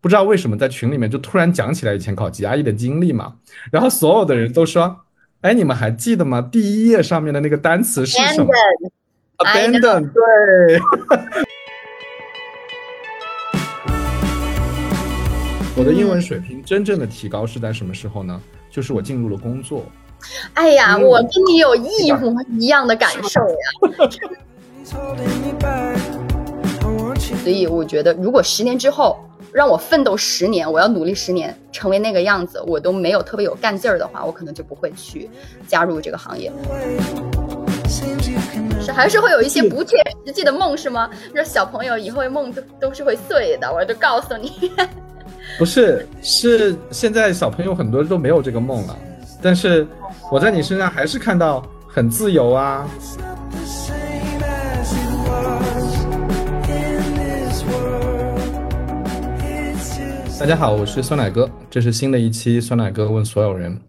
不知道为什么在群里面就突然讲起来以前考级阿 E 的经历嘛，然后所有的人都说，哎，你们还记得吗？第一页上面的那个单词是什么 Abandon？abandon，对。我的英文水平真正的提高是在什么时候呢？就是我进入了工作。哎呀，嗯我跟你有一模一样的感受呀。所以我觉得，如果十年之后让我奋斗十年，我要努力十年成为那个样子，我都没有特别有干劲儿的话，我可能就不会去加入这个行业。是还是会有一些不切实际的梦是吗？说小朋友以后梦都都是会碎的，我就告诉你。不是，是现在小朋友很多都没有这个梦了，但是我在你身上还是看到很自由啊。大家好，我是酸奶哥，这是新的一期酸奶哥问所有人。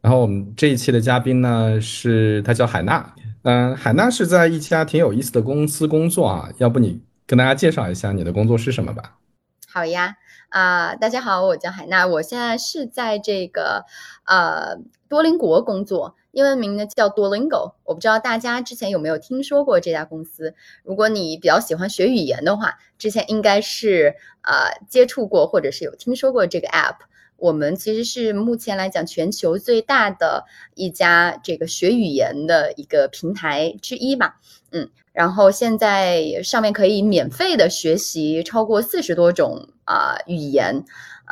然后我们这一期的嘉宾呢是他叫海娜，嗯、海娜是在一家挺有意思的公司工作啊，要不你跟大家介绍一下你的工作是什么吧？好呀，啊、大家好，我叫海娜，我现在是在这个呃多邻国工作，英文名呢叫 Duolingo。我不知道大家之前有没有听说过这家公司？如果你比较喜欢学语言的话，之前应该是呃接触过或者是有听说过这个 app。我们其实是目前来讲全球最大的一家这个学语言的一个平台之一吧。嗯，然后现在上面可以免费的学习超过四十多种啊、语言，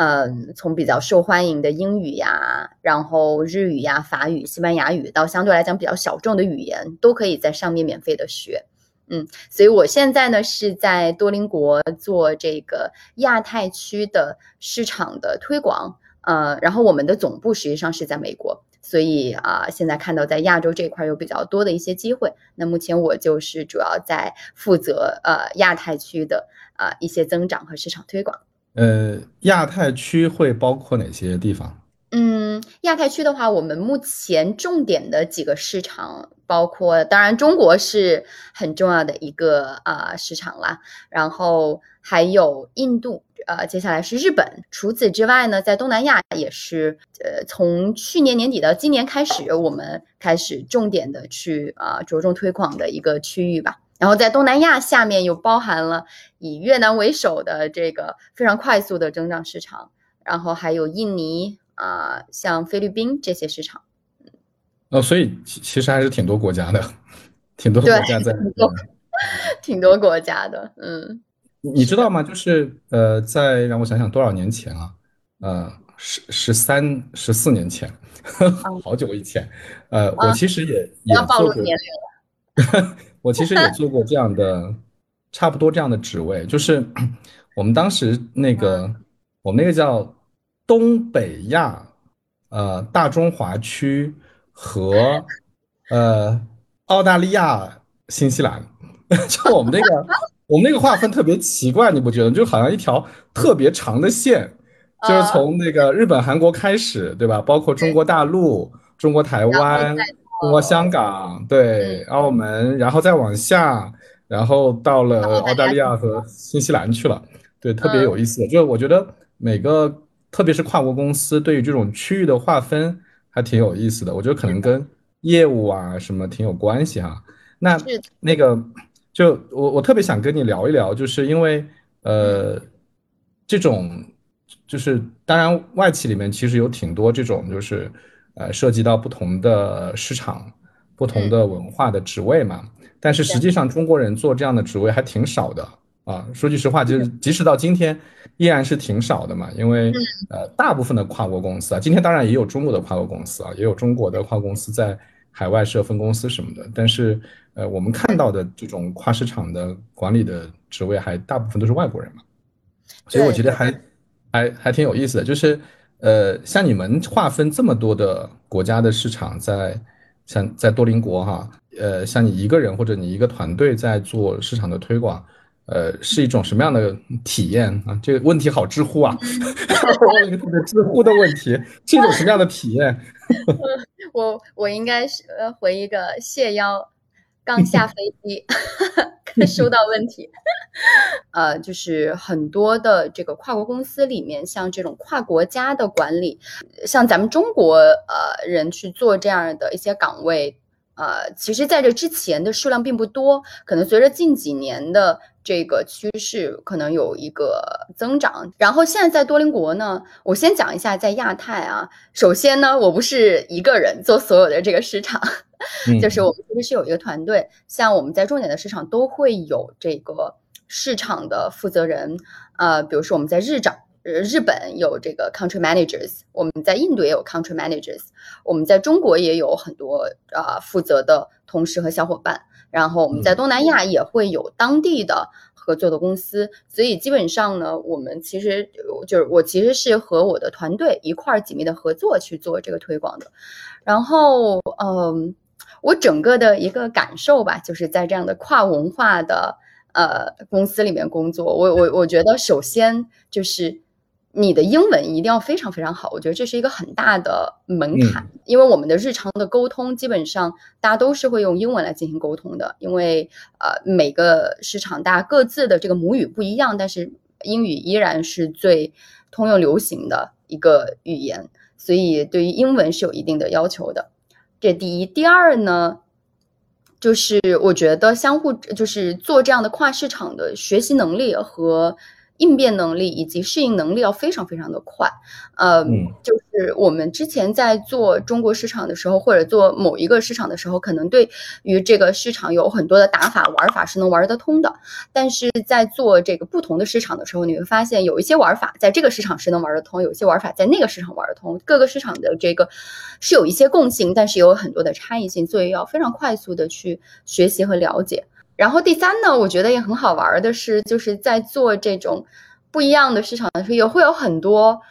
嗯，从比较受欢迎的英语呀，然后日语呀、法语、西班牙语，到相对来讲比较小众的语言，都可以在上面免费的学。嗯，所以我现在呢是在多邻国做这个亚太区的市场的推广，呃，然后我们的总部实际上是在美国，所以啊、现在看到在亚洲这块有比较多的一些机会。那目前我就是主要在负责呃亚太区的啊、一些增长和市场推广。呃，亚太区会包括哪些地方？嗯，亚太区的话，我们目前重点的几个市场包括，当然中国是很重要的一个啊、市场啦，然后还有印度，呃，接下来是日本。除此之外呢，在东南亚也是，呃，从去年年底到今年开始，我们开始重点的去啊、着重推广的一个区域吧。然后在东南亚下面又包含了以越南为首的这个非常快速的增长市场，然后还有印尼啊、像菲律宾这些市场。哦，所以其其实还是挺多国家的，挺多国家在挺多。挺多国家的，嗯，你你知道吗？就是呃，在让我想想多少年前啊，呃，十十三十四年前，好久以前，呃，我啊其实也不要暴也做过，露年龄了。我其实也做过这样的，差不多这样的职位，就是 我们当时那个，我们那个叫东北亚，呃，大中华区和呃澳大利亚、新西兰，就我们那个 我们那个划分特别奇怪，你不觉得？就好像一条特别长的线，就是啊从那个日本、韩国开始，对吧？包括中国大陆、中国台湾。再中国香港，对，澳门，然后再往下，然后到了澳大利亚和新西兰去了，对，特别有意思。就是我觉得每个，特别是跨国公司，对于这种区域的划分还挺有意思的。我觉得可能跟业务啊什么挺有关系哈。那那个，就我我特别想跟你聊一聊，就是因为呃，这种就是当然外企里面其实有挺多这种就是呃涉及到不同的市场、不同的文化的职位嘛，但是实际上中国人做这样的职位还挺少的啊。说句实话，就是即使到今天依然是挺少的嘛，因为呃大部分的跨国公司啊，今天当然也有中国的跨国公司啊，也有中国的跨国公司在海外设分公司什么的，但是呃我们看到的这种跨市场的管理的职位还大部分都是外国人嘛。所以我觉得还还还挺有意思的，就是呃，像你们划分这么多的国家的市场在，像在多邻国哈，呃，像你一个人或者你一个团队在做市场的推广，呃，是一种什么样的体验啊？这个问题好知乎啊，知乎的问题，是一种什么样的体验？我我应该是呃回一个谢邀，刚下飞机，收到问题。呃，就是很多的这个跨国公司里面，像这种跨国家的管理，像咱们中国呃人去做这样的一些岗位。呃，其实在这之前的数量并不多，可能随着近几年的这个趋势，可能有一个增长。然后现在在多邻国呢，我先讲一下在亚太啊。首先呢，我不是一个人做所有的这个市场，就是我们其实是有一个团队，像我们在重点的市场都会有这个市场的负责人。呃，比如说我们在日长。呃，日本有这个 country managers，我们在印度也有 country managers，我们在中国也有很多啊负责的同事和小伙伴，然后我们在东南亚也会有当地的合作的公司，所以基本上呢，我们其实就是我其实是和我的团队一块儿紧密的合作去做这个推广的，然后嗯，我整个的一个感受吧，就是在这样的跨文化的呃公司里面工作，我我我觉得首先就是。你的英文一定要非常非常好，我觉得这是一个很大的门槛，因为我们的日常的沟通基本上大家都是会用英文来进行沟通的，因为呃每个市场大家各自的这个母语不一样，但是英语依然是最通用流行的一个语言，所以对于英文是有一定的要求的。这第一，第二呢，就是我觉得相互就是做这样的跨市场的学习能力和。应变能力以及适应能力要非常非常的快，呃，就是我们之前在做中国市场的时候，或者做某一个市场的时候，可能对于这个市场有很多的打法玩法是能玩得通的，但是在做这个不同的市场的时候，你会发现有一些玩法在这个市场是能玩得通，有些玩法在那个市场玩得通，各个市场的这个是有一些共性，但是有很多的差异性，所以要非常快速的去学习和了解。然后第三呢，我觉得也很好玩的是，就是在做这种不一样的市场的时候，也会有很多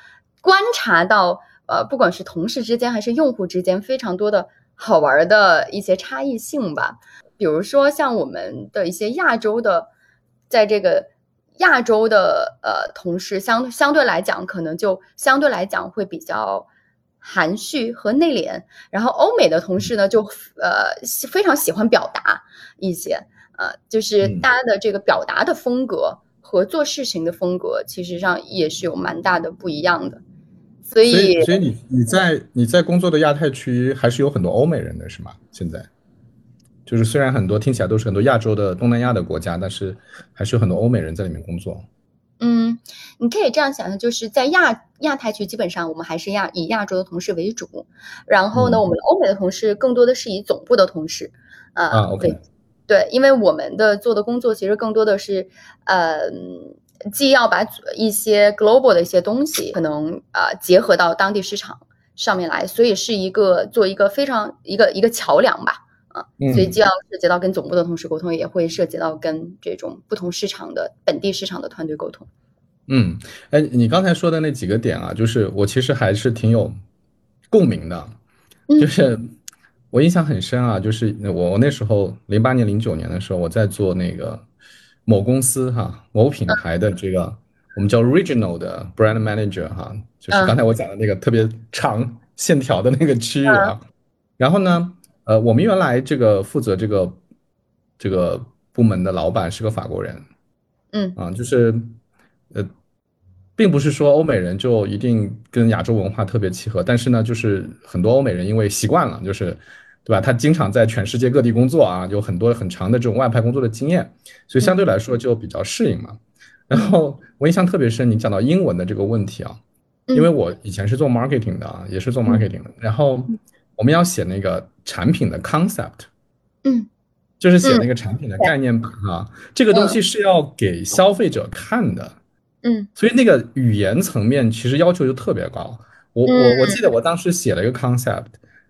观察到，呃，不管是同事之间还是用户之间，非常多的好玩的一些差异性吧。比如说像我们的一些亚洲的，在这个亚洲的呃同事相相对来讲，可能就相对来讲会比较含蓄和内敛，然后欧美的同事呢，就呃非常喜欢表达一些。呃，就是大家的这个表达的风格和做事情的风格，其实上也是有蛮大的不一样的。所以，所以你你在你在工作的亚太区还是有很多欧美人的是吗？现在就是虽然很多听起来都是很多亚洲的东南亚的国家，但是还是有很多欧美人在里面工作。嗯，你可以这样想象，就是在亚亚太区，基本上我们还是亚以亚洲的同事为主，然后呢，我们欧美的同事更多的是以总部的同事啊，OK。对，因为我们的做的工作其实更多的是，呃，既要把一些 global 的一些东西可能啊结合到当地市场上面来，所以是一个做一个非常一个一个桥梁吧，啊，所以既要涉及到跟总部的同事沟通，也会涉及到跟这种不同市场的本地市场的团队沟通。嗯，哎，你刚才说的那几个点啊，就是我其实还是挺有共鸣的，就是。我印象很深啊，就是我我那时候零八年零九年的时候，我在做那个某公司哈某品牌的这个我们叫 regional 的 brand manager 哈，就是刚才我讲的那个特别长线条的那个区域啊。然后呢，呃，我们原来这个负责这个这个部门的老板是个法国人，嗯啊，就是呃。并不是说欧美人就一定跟亚洲文化特别契合，但是呢，就是很多欧美人因为习惯了，就是，对吧？他经常在全世界各地工作啊，有很多很长的这种外派工作的经验，所以相对来说就比较适应嘛。然后我印象特别深，你讲到英文的这个问题啊，因为我以前是做 marketing 的啊，也是做 marketing 的，然后我们要写那个产品的 concept，嗯，就是写那个产品的概念版啊，这个东西是要给消费者看的。嗯，所以那个语言层面其实要求就特别高。我我我记得我当时写了一个 concept，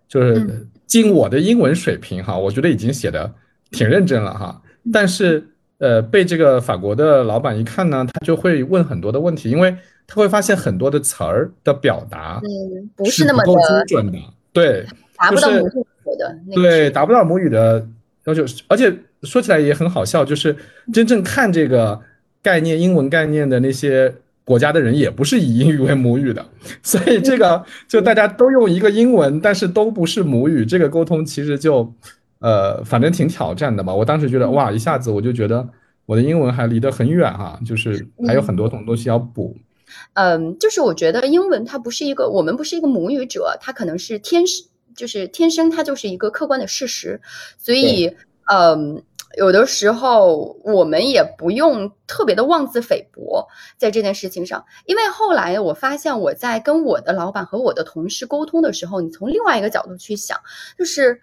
就是尽我的英文水平哈，我觉得已经写的挺认真了哈。但是呃，被这个法国的老板一看呢，他就会问很多的问题，因为他会发现很多的词儿的表达嗯不是那么的精准的，对，达不到母语的，对，达不到母语的要求。而且说起来也很好笑，就是真正看这个。概念英文概念的那些国家的人也不是以英语为母语的，所以这个就大家都用一个英文，但是都不是母语，这个沟通其实就呃，反正挺挑战的吧。我当时觉得哇，一下子我就觉得我的英文还离得很远哈，就是还有很多东西要补。嗯，就是我觉得英文它不是一个，我们不是一个母语者，它可能是天生，就是天生它就是一个客观的事实，所以，嗯，有的时候我们也不用特别的妄自菲薄在这件事情上，因为后来我发现我在跟我的老板和我的同事沟通的时候，你从另外一个角度去想，就是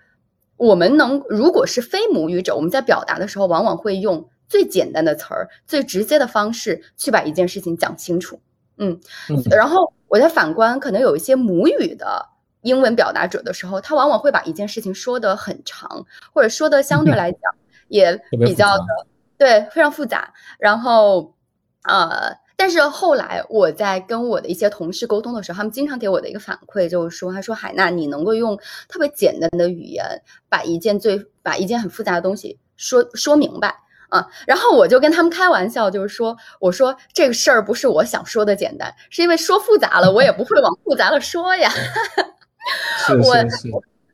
我们能如果是非母语者，我们在表达的时候，往往会用最简单的词儿、最直接的方式去把一件事情讲清楚。嗯，然后我在反观可能有一些母语的英文表达者的时候，他往往会把一件事情说得很长，或者说的相对来讲也比较的对非常复杂。然后呃，但是后来我在跟我的一些同事沟通的时候，他们经常给我的一个反馈就是说，他说海娜，你能够用特别简单的语言把一件最把一件很复杂的东西说说明白。啊，然后我就跟他们开玩笑，就是说，我说这个事儿不是我想说的简单，是因为说复杂了，我也不会往复杂了说呀。我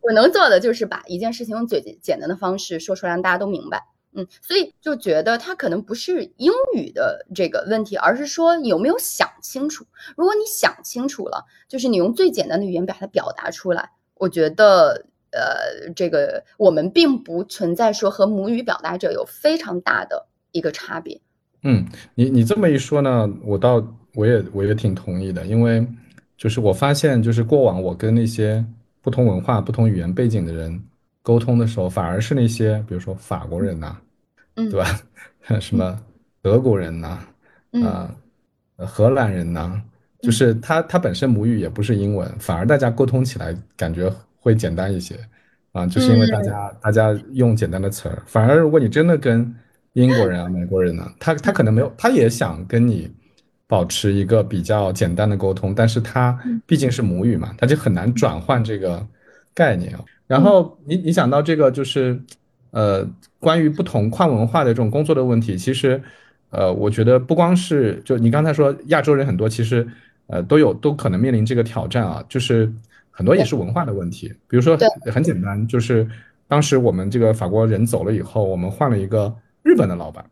我能做的就是把一件事情用最简单的方式说出来，让大家都明白。嗯，所以就觉得他可能不是英语的这个问题，而是说有没有想清楚。如果你想清楚了，就是你用最简单的语言把它表达出来，我觉得。呃，这个我们并不存在说和母语表达者有非常大的一个差别。嗯，你你这么一说呢，我倒我也我也挺同意的，因为就是我发现，就是过往我跟那些不同文化、不同语言背景的人沟通的时候，反而是那些比如说法国人呐，嗯，对吧？什么德国人呐，啊，荷兰人呐，就是他他本身母语也不是英文，反而大家沟通起来感觉。会简单一些，啊，就是因为大家大家用简单的词儿，反而如果你真的跟英国人啊、美国人呢，他他可能没有，他也想跟你保持一个比较简单的沟通，但是他毕竟是母语嘛，他就很难转换这个概念。然后你你讲到这个就是，呃，关于不同跨文化的这种工作的问题，其实，呃，我觉得不光是就你刚才说亚洲人很多，其实呃都有都可能面临这个挑战啊，就是。很多也是文化的问题，比如说很简单，就是当时我们这个法国人走了以后，我们换了一个日本的老板，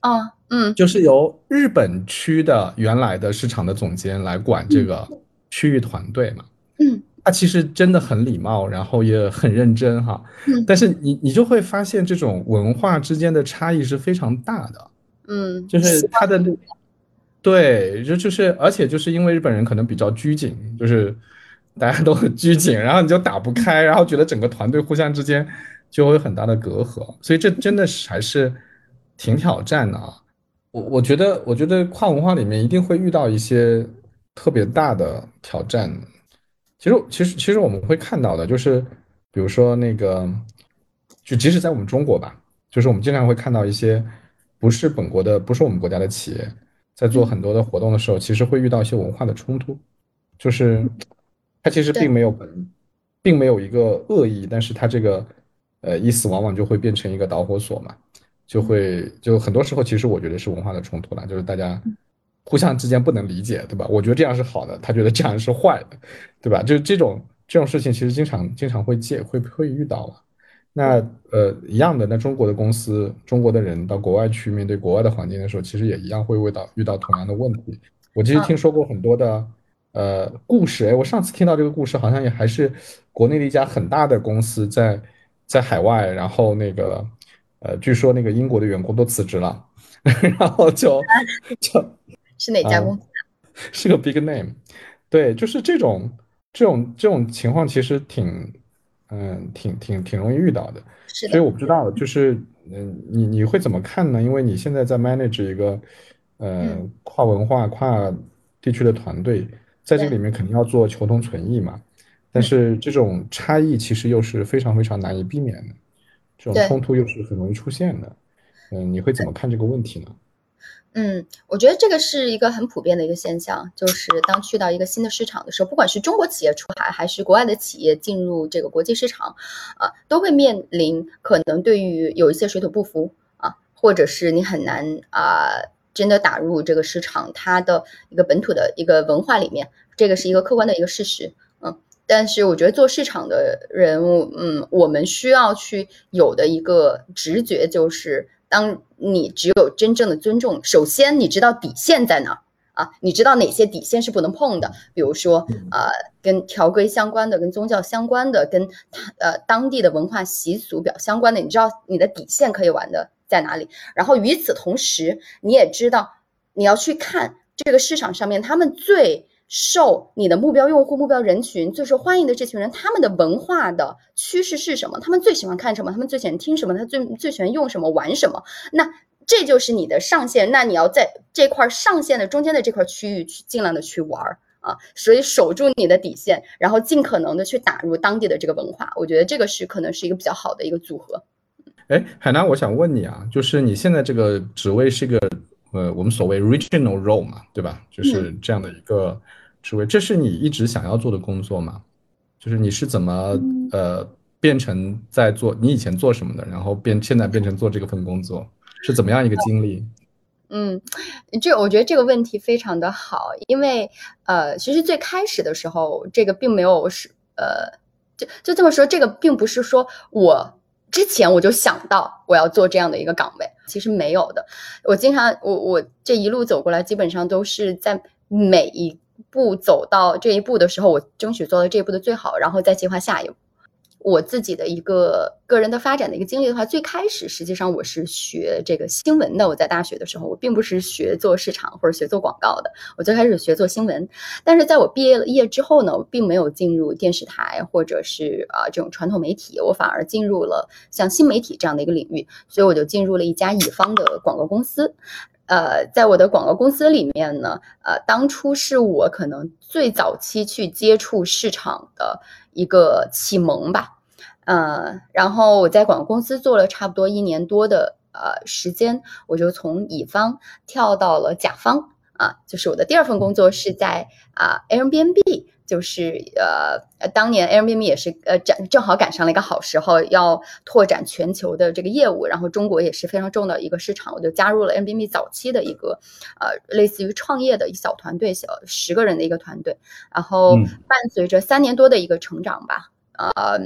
啊，嗯，就是由日本区的原来的市场的总监来管这个区域团队嘛，嗯，他其实真的很礼貌，然后也很认真哈，嗯但是你你就会发现这种文化之间的差异是非常大的，嗯，就是他的，对，就就是而且就是因为日本人可能比较拘谨，就是。大家都很拘谨，然后你就打不开，然后觉得整个团队互相之间就会有很大的隔阂，所以这真的是还是挺挑战的啊。我我觉得，我觉得跨文化里面一定会遇到一些特别大的挑战。其实，其实，其实我们会看到的，就是比如说那个，就即使在我们中国吧，就是我们经常会看到一些不是本国的，不是我们国家的企业，在做很多的活动的时候，其实会遇到一些文化的冲突，就是。它其实并没有本，并没有一个恶意，但是它这个，呃，意思往往就会变成一个导火索嘛，就会就很多时候其实我觉得是文化的冲突了，就是大家互相之间不能理解，对吧？我觉得这样是好的，他觉得这样是坏的，对吧？就这种这种事情其实经常经常会见会会遇到了。那呃一样的，那中国的公司，中国的人到国外去面对国外的环境的时候，其实也一样会遇到遇到同样的问题。我其实听说过很多的。呃，故事哎，我上次听到这个故事，好像也还是国内的一家很大的公司在在海外，然后那个呃，据说那个英国的员工都辞职了，然后就就是哪家公司？是个 big name，对，就是这种这种这种情况，其实挺嗯挺挺挺容易遇到的，所以我不知道，就是嗯，你你会怎么看呢？因为你现在在 manage 一个呃跨文化跨地区的团队。在这里面肯定要做求同存异嘛，但是这种差异其实又是非常非常难以避免的，这种冲突又是很容易出现的。嗯，你会怎么看这个问题呢？嗯，我觉得这个是一个很普遍的一个现象，就是当去到一个新的市场的时候，不管是中国企业出海还是国外的企业进入这个国际市场，啊，都会面临可能对于有一些水土不服啊，或者是你很难啊。真的打入这个市场，它的一个本土的一个文化里面，这个是一个客观的一个事实。嗯，但是我觉得做市场的人，嗯，我们需要去有的一个直觉就是，当你只有真正的尊重，首先你知道底线在哪啊，你知道哪些底线是不能碰的，比如说呃，跟条规相关的、跟宗教相关的、跟呃当地的文化习俗比较相关的，你知道你的底线可以玩的在哪里。然后与此同时，你也知道你要去看这个市场上面他们最。受你的目标用户、目标人群最受欢迎的这群人，他们的文化的趋势是什么？他们最喜欢看什么？他们最喜欢听什么？他最最喜欢用什么？玩什么？那这就是你的上限。那你要在这块上限的中间的这块区域去尽量的去玩儿啊，所以守住你的底线，然后尽可能的去打入当地的这个文化。我觉得这个是可能是一个比较好的一个组合。哎，海南，我想问你啊，就是你现在这个职位是个呃，我们所谓 regional role 嘛，对吧？就是这样的一个。职位，这是你一直想要做的工作吗？就是你是怎么呃变成在做你以前做什么的，然后变现在变成做这个份工作，是怎么样一个经历？嗯，这我觉得这个问题非常的好，因为呃，其实最开始的时候，这个并没有是呃，就就这么说，这个并不是说我之前我就想到我要做这样的一个岗位，其实没有的。我经常我我这一路走过来，基本上都是在每一。步走到这一步的时候，我争取做到这一步的最好，然后再计划下一步。我自己的一个个人的发展的一个经历的话，最开始实际上我是学这个新闻的。我在大学的时候，我并不是学做市场或者学做广告的，我最开始学做新闻。但是在我毕业了业之后呢，我并没有进入电视台或者是啊这种传统媒体，我反而进入了像新媒体这样的一个领域，所以我就进入了一家乙方的广告公司。呃，在我的广告公司里面呢，呃，当初是我可能最早期去接触市场的一个启蒙吧，呃，然后我在广告公司做了差不多一年多的呃时间，我就从乙方跳到了甲方啊，就是我的第二份工作是在啊 Airbnb。就是呃，当年 Airbnb 也是呃，正正好赶上了一个好时候，要拓展全球的这个业务，然后中国也是非常重要的一个市场，我就加入了 Airbnb 早期的一个呃，类似于创业的一小团队，小十个人的一个团队，然后伴随着三年多的一个成长吧，呃，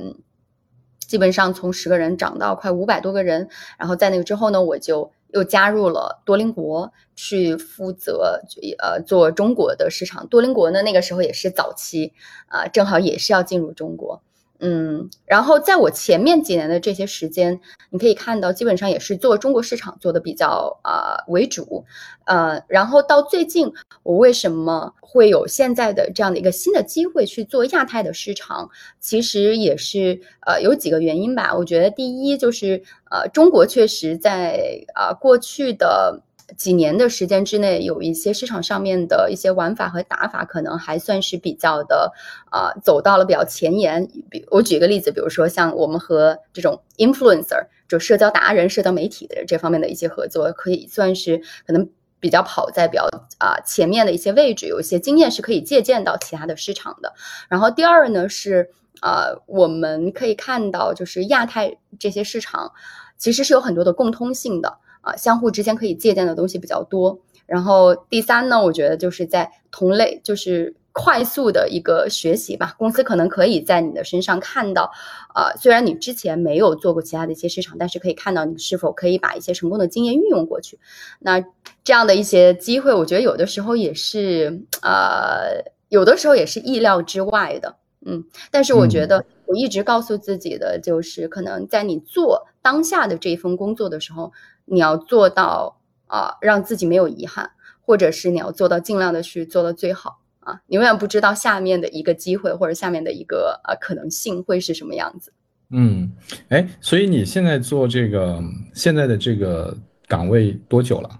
基本上从十个人涨到快五百多个人，然后在那个之后呢，我就。又加入了多邻国，去负责呃做中国的市场。多邻国呢，那个时候也是早期啊，正好也是要进入中国。嗯，然后在我前面几年的这些时间，你可以看到，基本上也是做中国市场做的比较啊为主，呃，然后到最近，我为什么会有现在的这样的一个新的机会去做亚太的市场？其实也是呃有几个原因吧。我觉得第一就是呃中国确实在啊过去的。几年的时间之内，有一些市场上面的一些玩法和打法，可能还算是比较的，啊，走到了比较前沿。比我举个例子，比如说像我们和这种 influencer，就社交达人、社交媒体的这方面的一些合作，可以算是可能比较跑在比较啊前面的一些位置，有一些经验是可以借鉴到其他的市场的。然后第二呢是，啊，我们可以看到，就是亚太这些市场其实是有很多的共通性的。啊，相互之间可以借鉴的东西比较多。然后第三呢，我觉得就是在同类，就是快速的一个学习吧。公司可能可以在你的身上看到，啊，虽然你之前没有做过其他的一些市场，但是可以看到你是否可以把一些成功的经验运用过去。那这样的一些机会，我觉得有的时候也是，呃，有的时候也是意料之外的。嗯，但是我觉得我一直告诉自己的就是，可能在你做当下的这一份工作的时候。你要做到啊，让自己没有遗憾，或者是你要做到尽量的去做到最好啊。你永远不知道下面的一个机会或者下面的一个呃可能性会是什么样子。嗯，哎，所以你现在做这个现在的这个岗位多久了？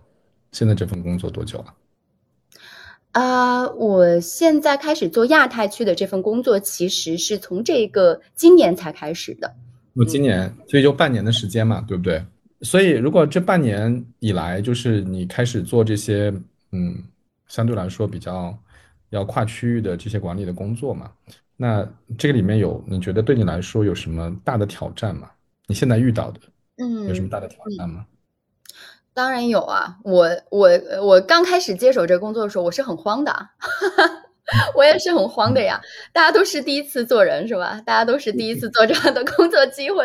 现在这份工作多久了？啊，我现在开始做亚太区的这份工作，其实是从这个今年才开始的。我今年，所以就半年的时间嘛，对不对？所以，如果这半年以来，就是你开始做这些，嗯，相对来说比较要跨区域的这些管理的工作嘛，那这个里面有你觉得对你来说有什么大的挑战吗？你现在遇到的，嗯，有什么大的挑战吗？当然有啊，我我我刚开始接手这个工作的时候，我是很慌的，我也是很慌的呀。大家都是第一次做人是吧？大家都是第一次做这样的工作机会，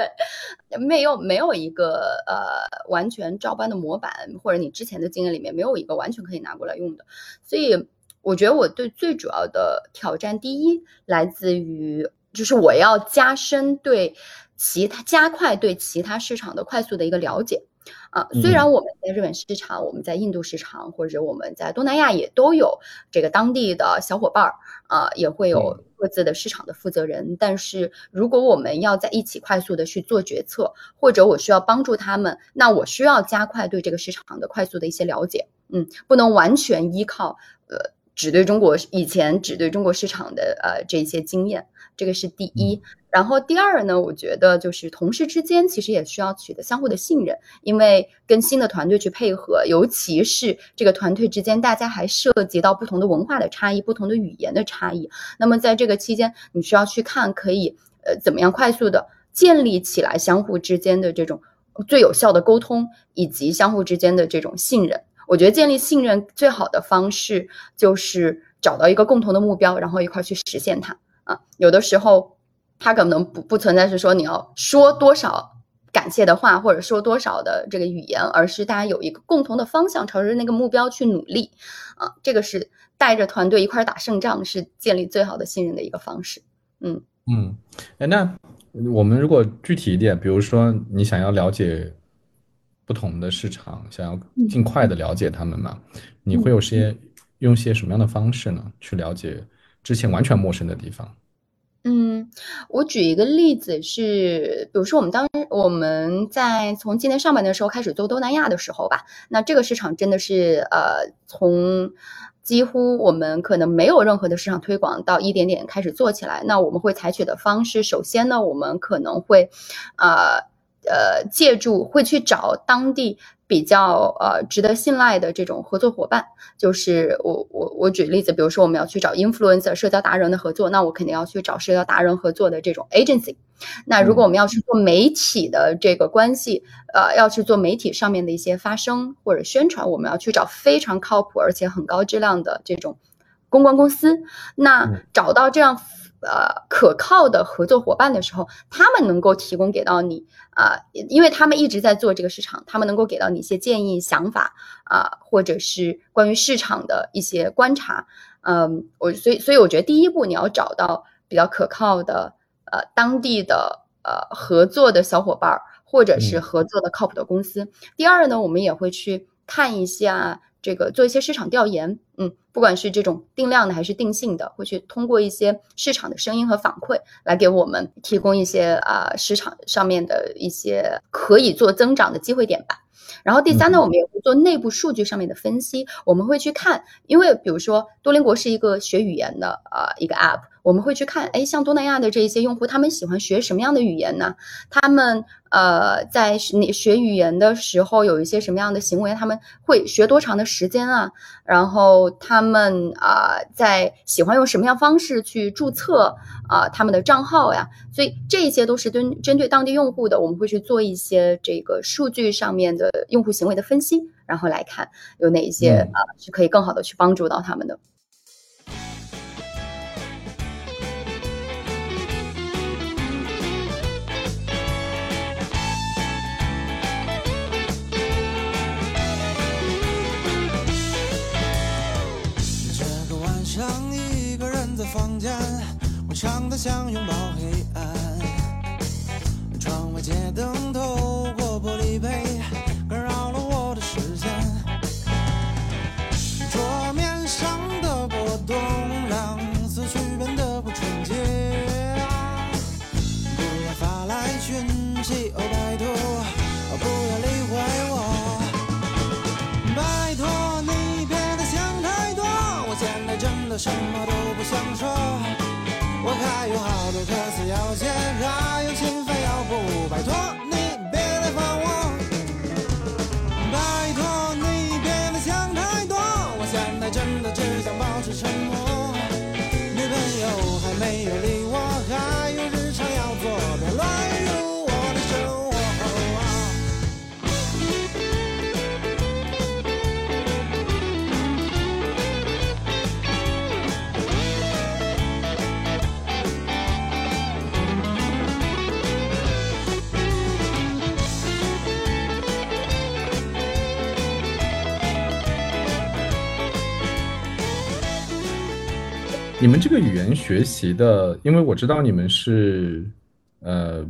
没有没有一个呃完全照搬的模板，或者你之前的经验里面没有一个完全可以拿过来用的。所以我觉得我对最主要的挑战，第一来自于就是我要加深对其他加快对其他市场的快速的一个了解。啊，虽然我们在日本市场，我们在印度市场，或者我们在东南亚也都有这个当地的小伙伴儿啊，也会有各自的市场的负责人。但是如果我们要在一起快速的去做决策，或者我需要帮助他们，那我需要加快对这个市场的快速的一些了解。嗯，不能完全依靠呃只对中国以前只对中国市场的呃这些经验，这个是第一。然后第二呢，我觉得就是同事之间其实也需要取得相互的信任，因为跟新的团队去配合，尤其是这个团队之间，大家还涉及到不同的文化的差异、不同的语言的差异。那么在这个期间，你需要去看可以呃怎么样快速的建立起来相互之间的这种最有效的沟通，以及相互之间的这种信任。我觉得建立信任最好的方式就是找到一个共同的目标，然后一块去实现它啊。有的时候。它可能不不存在是说你要说多少感谢的话，或者说多少的这个语言，而是大家有一个共同的方向，朝着那个目标去努力，啊，这个是带着团队一块打胜仗，是建立最好的信任的一个方式。嗯嗯，哎，那我们如果具体一点，比如说你想要了解不同的市场，想要尽快的了解他们嘛，你会有些用些什么样的方式呢？去了解之前完全陌生的地方？嗯，我举一个例子是，比如说我们当我们在从今年上半年的时候开始做东南亚的时候吧，那这个市场真的是呃，从几乎我们可能没有任何的市场推广到一点点开始做起来。那我们会采取的方式，首先呢，我们可能会，呃呃，借助会去找当地。比较呃值得信赖的这种合作伙伴，就是我我我举例子，比如说我们要去找 influencer 社交达人的合作，那我肯定要去找社交达人合作的这种 agency。那如果我们要去做媒体的这个关系，呃，要去做媒体上面的一些发声或者宣传，我们要去找非常靠谱而且很高质量的这种公关公司。那找到这样。呃，可靠的合作伙伴的时候，他们能够提供给到你啊，因为他们一直在做这个市场，他们能够给到你一些建议、想法啊，或者是关于市场的一些观察。嗯，我所以所以我觉得第一步你要找到比较可靠的呃当地的呃合作的小伙伴，或者是合作的靠谱的公司。第二呢，我们也会去看一下。这个做一些市场调研，嗯，不管是这种定量的还是定性的，会去通过一些市场的声音和反馈，来给我们提供一些啊市场上面的一些可以做增长的机会点吧。然后第三呢，我们也会做内部数据上面的分析，我们会去看，因为比如说多邻国是一个学语言的啊一个 app。我们会去看，哎，像东南亚的这一些用户，他们喜欢学什么样的语言呢？他们呃，在学学语言的时候有一些什么样的行为？他们会学多长的时间啊？然后他们啊，在喜欢用什么样方式去注册啊他们的账号呀？所以这些都是针针对当地用户的，我们会去做一些这个数据上面的用户行为的分析，然后来看有哪一些啊是可以更好的去帮助到他们的。房间，我长得像拥抱黑暗。窗外街灯透过玻璃杯，干扰了我的视线。桌面上的波动让思绪变得不纯洁。不要发来讯息，哦拜托，不要理会我。拜托你别再想太多，我现在真的什么都。想说，我还有好多歌词要写，还有心非要不，拜托。你们这个语言学习的，因为我知道你们是呃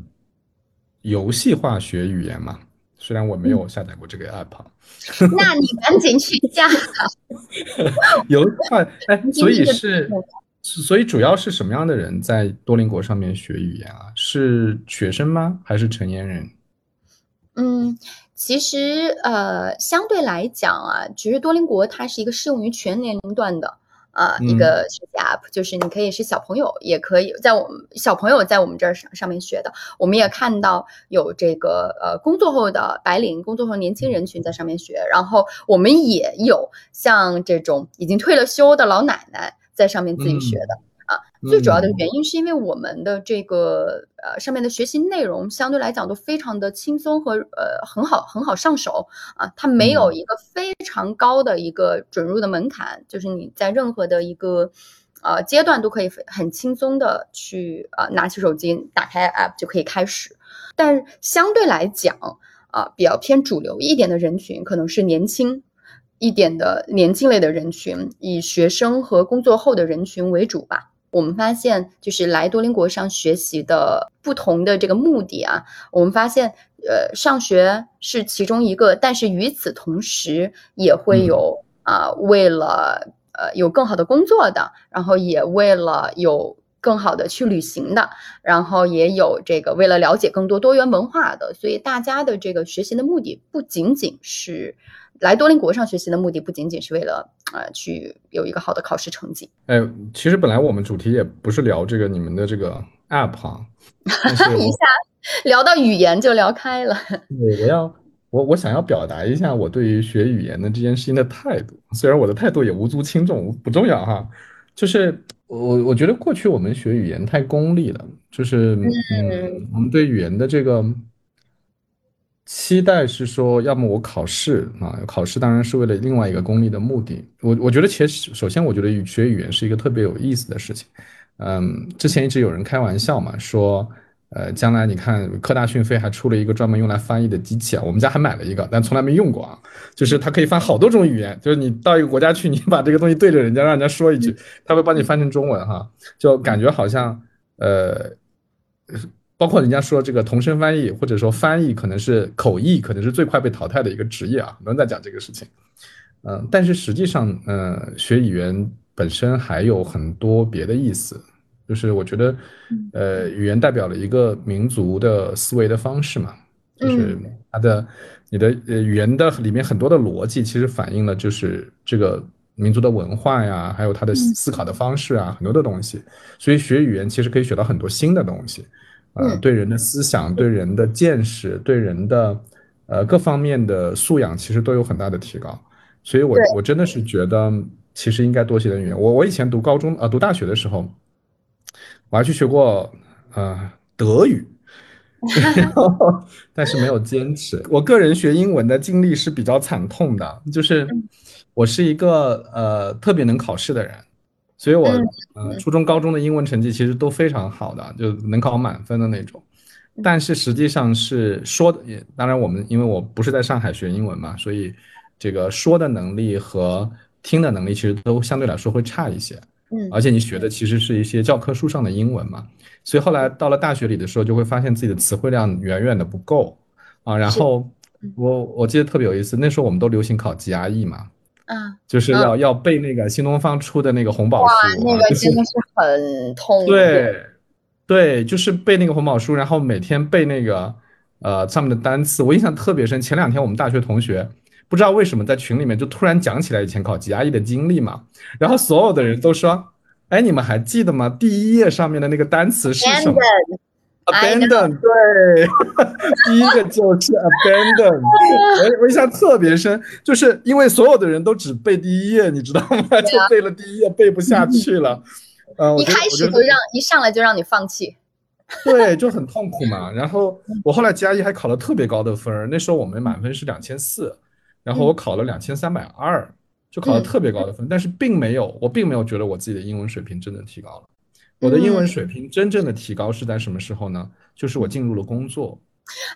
游戏化学语言嘛，虽然我没有下载过这个 app，啊那你赶紧去下。游戏化哎，所以是，所以主要是什么样的人在多邻国上面学语言啊？是学生吗？还是成年人？嗯，其实呃，相对来讲啊，其实多邻国它是一个适用于全年龄段的啊、一嗯个学习 app，就是你可以是小朋友，也可以在我们小朋友在我们这儿上上面学的。我们也看到有这个呃工作后的白领、工作后年轻人群在上面学，然后我们也有像这种已经退了休的老奶奶在上面自己学的。啊，最主要的嗯原因是因为我们的这个呃上面的学习内容相对来讲都非常的轻松和呃很好很好上手啊，它没有嗯一个非常高的一个准入的门槛，就是你在任何的一个呃阶段都可以很轻松的去呃拿起手机打开 app 就可以开始，但是相对来讲啊、比较偏主流一点的人群可能是年轻。一点的年轻类的人群，以学生和工作后的人群为主吧。我们发现，就是来多邻国上学习的不同的这个目的啊，我们发现，呃，上学是其中一个，但是与此同时，也会有啊、为了呃有更好的工作的，然后也为了有更好的去旅行的，然后也有这个为了了解更多多元文化的，所以大家的这个学习的目的不仅仅是来多邻国上学习的目的，不仅仅是为了呃去有一个好的考试成绩。哎，其实本来我们主题也不是聊这个你们的这个 app 哈，但是 一下聊到语言就聊开了。对我要我我想要表达一下我对于学语言的这件事情的态度，虽然我的态度也无足轻重，不重要哈。就是我我觉得过去我们学语言太功利了，就是嗯，我们对语言的这个期待是说，要么我考试啊，考试当然是为了另外一个功利的目的。我我觉得其实首先我觉得语学语言是一个特别有意思的事情。嗯，之前一直有人开玩笑嘛，说。呃，将来你看科大讯飞还出了一个专门用来翻译的机器啊，我们家还买了一个，但从来没用过啊。就是它可以翻好多种语言，就是你到一个国家去，你把这个东西对着人家，让人家说一句，它会帮你翻成中文哈，就感觉好像呃，包括人家说这个同声翻译或者说翻译可能是口译，可能是最快被淘汰的一个职业啊，很多人在讲这个事情。嗯、但是实际上，呃，学语言本身还有很多别的意思。就是我觉得，呃，语言代表了一个民族的思维的方式嘛，就是它的你的呃语言的里面很多的逻辑，其实反映了就是这个民族的文化呀，还有它的思考的方式啊，很多的东西。所以学语言其实可以学到很多新的东西，呃，嗯对人的思想、对人的见识、对人的呃各方面的素养，其实都有很大的提高。所以我对我真的是觉得，其实应该多学点语言。我我以前读高中呃读大学的时候。我还去学过呃德语，但是没有坚持。我个人学英文的经历是比较惨痛的，就是我是一个呃特别能考试的人，所以我呃初中高中的英文成绩其实都非常好的，就能考满分的那种。但是实际上是说的，也当然我们因为我不是在上海学英文嘛，所以这个说的能力和听的能力其实都相对来说会差一些。嗯而且你学的其实是一些教科书上的英文嘛，所以后来到了大学里的时候，就会发现自己的词汇量远远的不够啊。然后我我记得特别有意思，那时候我们都流行考 GRE 嘛，啊，就是要要背那个新东方出的那个红宝，书啊，那个就是真的是很痛苦。对对，就是背那个红宝书，然后每天背那个呃上面的单词，我印象特别深。前两天我们大学同学不知道为什么在群里面就突然讲起来以前考 GRE 的经历嘛，然后所有的人都说，哎，你们还记得吗？第一页上面的那个单词是什么？abandon，对，第一个就是 abandon，我我印象特别深，就是因为所有的人都只背第一页，你知道吗？就背了第一页，背不下去了。呃，一开始就让一上来就让你放弃。对，就很痛苦嘛。然后我后来加一还考了特别高的分，那时候我们满分是两千四，然后我考了两千三百二，就考了特别高的分，但是并没有，我并没有觉得我自己的英文水平真的提高了。我的英文水平真正的提高是在什么时候呢？就是我进入了工作。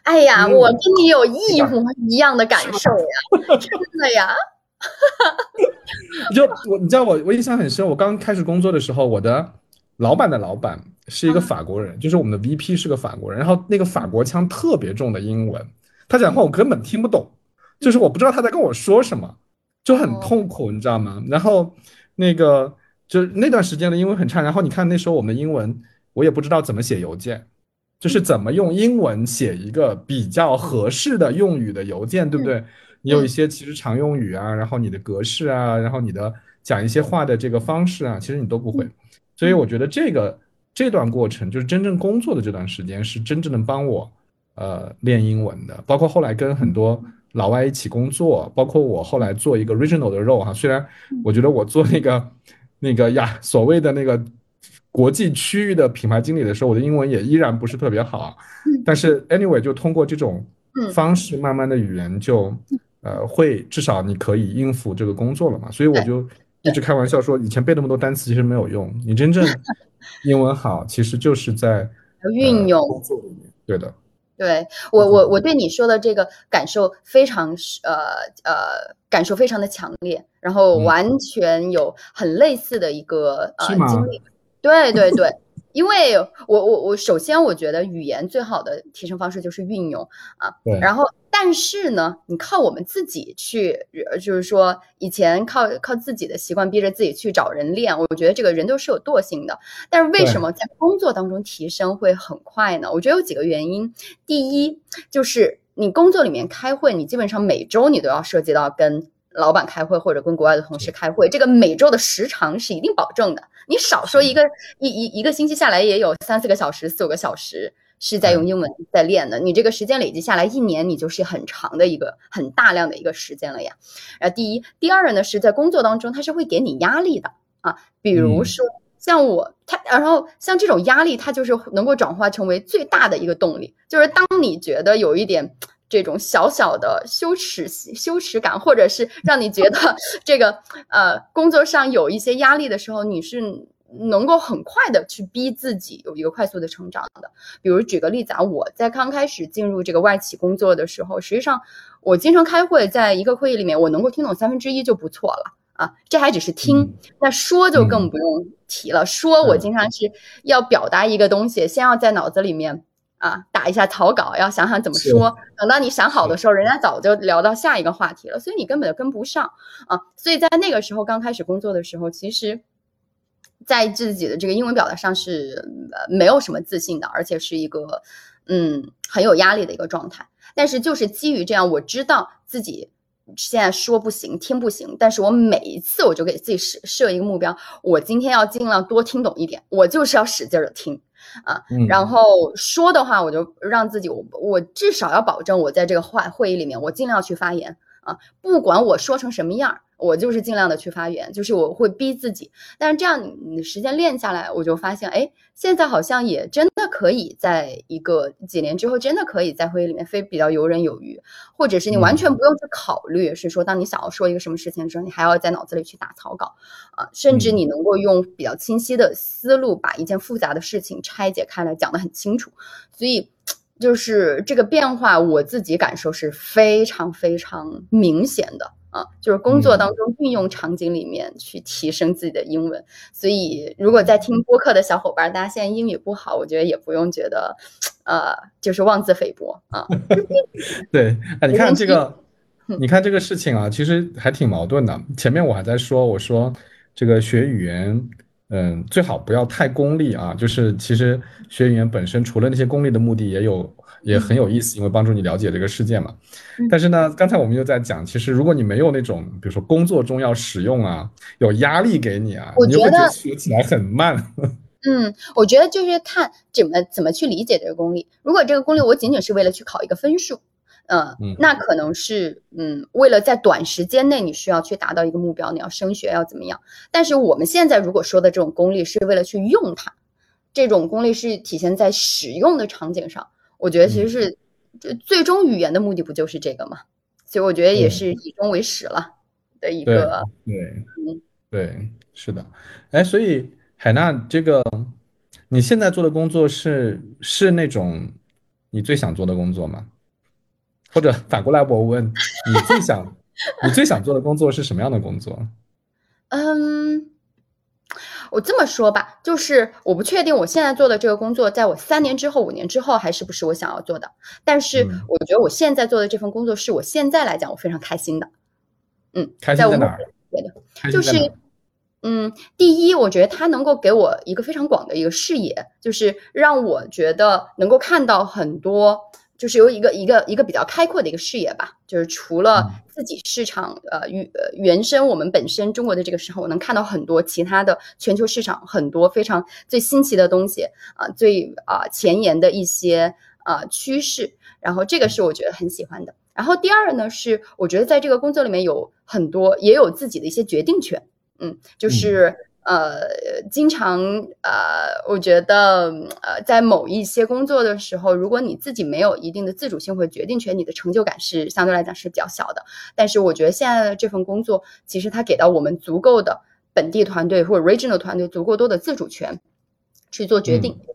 哎呀，嗯我跟你有一模一样的感受呀，真的呀。就我，你知道我，我印象很深。我刚开始工作的时候，我的老板的老板是一个法国人，就是我们的 VP 是个法国人，然后那个法国腔特别重的英文，他讲话我根本听不懂，就是我不知道他在跟我说什么，就很痛苦，你知道吗？然后那个就是那段时间的英文很差，然后你看那时候我们的英文，我也不知道怎么写邮件，就是怎么用英文写一个比较合适的用语的邮件，对不对？你有一些其实常用语啊，然后你的格式啊，然后你的讲一些话的这个方式啊，其实你都不会。所以我觉得这个这段过程，就是真正工作的这段时间，是真正能帮我呃练英文的。包括后来跟很多老外一起工作，包括我后来做一个 regional 的 role 哈，虽然我觉得我做那个那个呀所谓的那个国际区域的品牌经理的时候，我的英文也依然不是特别好。但是 anyway，就通过这种方式，慢慢的语言就。呃，会至少你可以应付这个工作了嘛？所以我就一直开玩笑说，以前背那么多单词其实没有用。你真正 英文好，其实就是在运用工作里面。对的，对我我我对你说的这个感受非常呃呃感受非常的强烈，然后完全有很类似的一个呃经历。对对对。因为我我我首先我觉得语言最好的提升方式就是运用啊，然后但是呢，你靠我们自己去，就是说以前靠靠自己的习惯逼着自己去找人练，我觉得这个人都是有惰性的。但是为什么在工作当中提升会很快呢？我觉得有几个原因。第一就是你工作里面开会，你基本上每周你都要涉及到跟。老板开会或者跟国外的同事开会，这个每周的时长是一定保证的。你少说一个一一一个星期下来也有三四个小时、四五个小时是在用英文在练的。你这个时间累积下来，一年你就是很长的一个很大量的一个时间了呀。呃，第一，第二呢是在工作当中，它是会给你压力的啊。比如说像我，他然后像这种压力，它就是能够转化成为最大的一个动力，就是当你觉得有一点。这种小小的羞耻羞耻感，或者是让你觉得 这个呃工作上有一些压力的时候，你是能够很快的去逼自己有一个快速的成长的。比如举个例子啊，我在刚开始进入这个外企工作的时候，实际上我经常开会，在一个会议里面，我能够听懂三分之一就不错了啊，这还只是听，那说就更不用提了。说我经常是要表达一个东西，先要在脑子里面。啊，打一下草稿，要想想怎么说。等到你想好的时候，人家早就聊到下一个话题了，所以你根本就跟不上啊。所以在那个时候刚开始工作的时候，其实，在自己的这个英文表达上是没有什么自信的，而且是一个嗯很有压力的一个状态。但是就是基于这样，我知道自己现在说不行，听不行，但是我每一次我就给自己设设一个目标，我今天要尽量多听懂一点，我就是要使劲的听。啊，然后说的话，我就让自己，我我至少要保证我在这个话会议里面，我尽量去发言啊，不管我说成什么样。我就是尽量的去发言，就是我会逼自己，但是这样你时间练下来，我就发现，哎，现在好像也真的可以在一个几年之后，真的可以在会议里面非比较游刃有余，或者是你完全不用去考虑，是说当你想要说一个什么事情的时候，你还要在脑子里去打草稿。啊，甚至你能够用比较清晰的思路把一件复杂的事情拆解开来讲得很清楚，所以就是这个变化，我自己感受是非常非常明显的。啊，就是工作当中运用场景里面去提升自己的英文，所以如果在听播客的小伙伴，大家现在英语不好，我觉得也不用觉得，呃，就是妄自菲薄啊。对，哎，你看这个，你看这个事情啊，其实还挺矛盾的。前面我还在说，我说这个学语言，嗯，最好不要太功利啊。就是其实学语言本身，除了那些功利的目的，也有。也很有意思，因为帮助你了解这个世界嘛。但是呢，刚才我们又在讲，其实如果你没有那种，比如说工作中要使用啊，有压力给你啊，你就会觉得学起来很慢。嗯，我觉得就是看怎么怎么去理解这个功力。如果这个功力我仅仅是为了去考一个分数，嗯，那可能是嗯，为了在短时间内你需要去达到一个目标，你要升学要怎么样？但是我们现在如果说的这种功力是为了去用它，这种功力是体现在使用的场景上。我觉得其实是，最终语言的目的不就是这个吗？所以我觉得也是以终为始了的一个。对，对，是的。哎，所以海娜，这个你现在做的工作是是那种你最想做的工作吗？或者反过来我问，你最想 你最想做的工作是什么样的工作？嗯，我这么说吧，就是我不确定我现在做的这个工作，在我三年之后、五年之后还是不是我想要做的。但是嗯我觉得我现在做的这份工作是我现在来讲我非常开心的。嗯，开心在哪觉得就是，嗯，第一，我觉得它能够给我一个非常广的一个视野，就是让我觉得能够看到很多，就是由一个一个一个比较开阔的一个视野吧。就是除了嗯自己市场呃原呃原生我们本身中国的这个时候，我能看到很多其他的全球市场很多非常最新奇的东西啊、最啊、前沿的一些啊、趋势，然后这个是我觉得很喜欢的。然后第二呢，是我觉得在这个工作里面有很多也有自己的一些决定权，嗯，就是、呃，经常呃，我觉得呃，在某一些工作的时候，如果你自己没有一定的自主性或决定权，你的成就感是相对来讲是比较小的。但是我觉得现在的这份工作，其实它给到我们足够的本地团队或者 regional 团队足够多的自主权去做决定。嗯，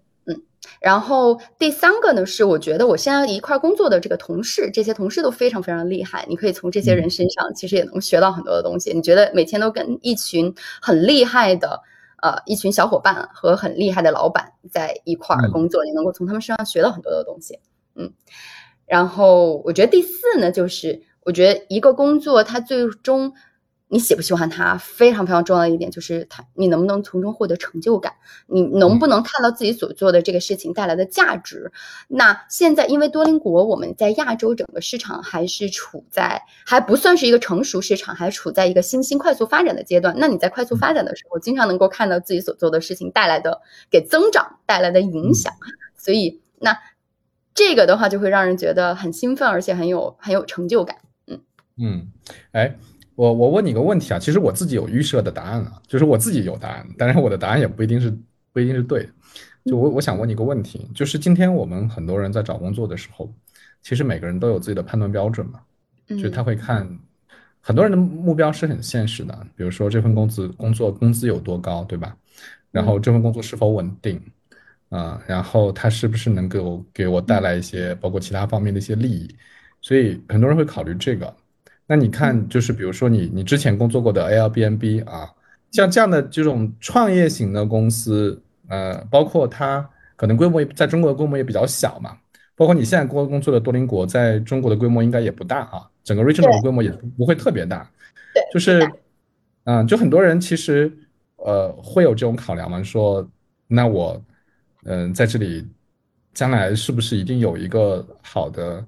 然后第三个呢，是我觉得我现在一块儿工作的这个同事，这些同事都非常非常厉害，你可以从这些人身上其实也能学到很多的东西。你觉得每天都跟一群很厉害的呃一群小伙伴和很厉害的老板在一块儿嗯工作，你能够从他们身上学到很多的东西。嗯，然后我觉得第四呢，就是我觉得一个工作它最终你喜不喜欢它，非常非常重要的一点就是它你能不能从中获得成就感，你能不能看到自己所做的这个事情带来的价值。那现在因为多邻国我们在亚洲整个市场还是处在还不算是一个成熟市场，还处在一个新兴快速发展的阶段。那你在快速发展的时候，经常能够看到自己所做的事情带来的给增长带来的影响，所以那这个的话就会让人觉得很兴奋，而且很有很有成就感。嗯，哎，我我问你个问题啊，其实我自己有预设的答案啊，就是我自己有答案，当然我的答案也不一定是不一定是对的。就我我想问你个问题，就是今天我们很多人在找工作的时候，其实每个人都有自己的判断标准嘛，就是他嗯会看很多人的目标是很现实的，比如说这份工资工作工资有多高，对吧？然后这份工作是否稳定，啊、然后它是不是能够给我带来一些包括其他方面的一些利益，所以很多人会考虑这个。那你看，就是比如说你你之前工作过的 Airbnb 啊，像这样的这种创业型的公司，呃，包括它可能规模在中国的规模也比较小嘛，包括你现在工工作的多邻国，在中国的规模应该也不大啊，整个 regional 的规模也不不会特别大，对，就是嗯，就很多人其实呃会有这种考量嘛，说那我嗯、在这里将来是不是一定有一个好的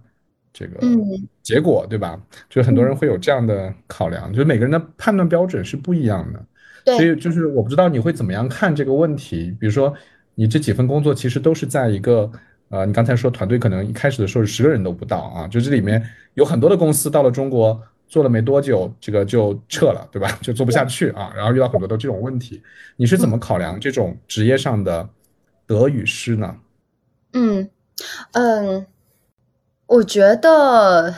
这个嗯结果，对吧？就是很多人嗯会有这样的考量，就是每个人的判断标准是不一样的，所，以就是我不知道你会怎么样看这个问题。比如说，你这几份工作其实都是在一个呃，你刚才说团队可能一开始的时候是十个人都不到啊，就这里面有很多的公司到了中国做了没多久，这个就撤了，对吧？就做不下去啊，然后遇到很多的这种问题，你是怎么考量这种职业上的得与失呢？嗯嗯，我觉得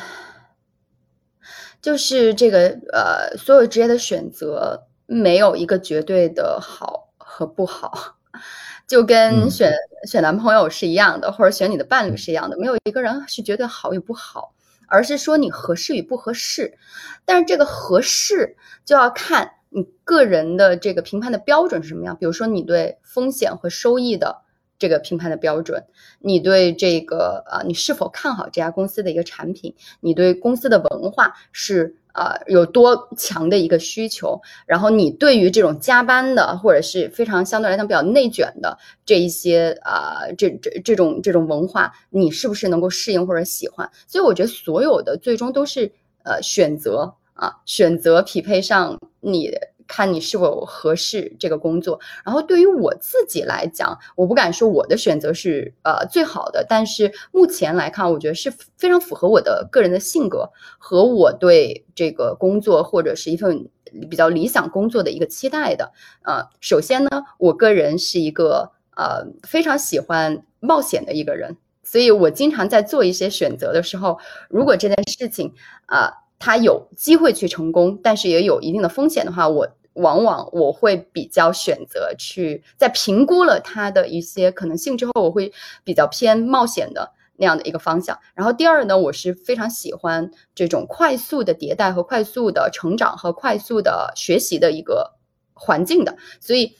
就是这个呃，所有职业的选择没有一个绝对的好和不好，就跟嗯。选选男朋友是一样的，或者选你的伴侣是一样的，没有一个人是绝对好与不好，而是说你合适与不合适。但是这个合适就要看你个人的这个评判的标准是什么样，比如说你对风险和收益的这个评判的标准，你对这个呃，你是否看好这家公司的一个产品，你对公司的文化是呃有多强的一个需求，然后你对于这种加班的或者是非常相对来讲比较内卷的这一些啊、呃、这这这种这种文化，你是不是能够适应或者喜欢？所以我觉得所有的最终都是呃选择啊，选择匹配上你。看你是否合适这个工作，然后对于我自己来讲，我不敢说我的选择是呃最好的，但是目前来看，我觉得是非常符合我的个人的性格和我对这个工作或者是一份比较理想工作的一个期待的。呃，首先呢，我个人是一个呃非常喜欢冒险的一个人，所以我经常在做一些选择的时候，如果这件事情啊、呃、它有机会去成功，但是也有一定的风险的话，我。往往我会比较选择去在评估了它的一些可能性之后，我会比较偏冒险的那样的一个方向。然后第二呢，我是非常喜欢这种快速的迭代和快速的成长和快速的学习的一个环境的，所以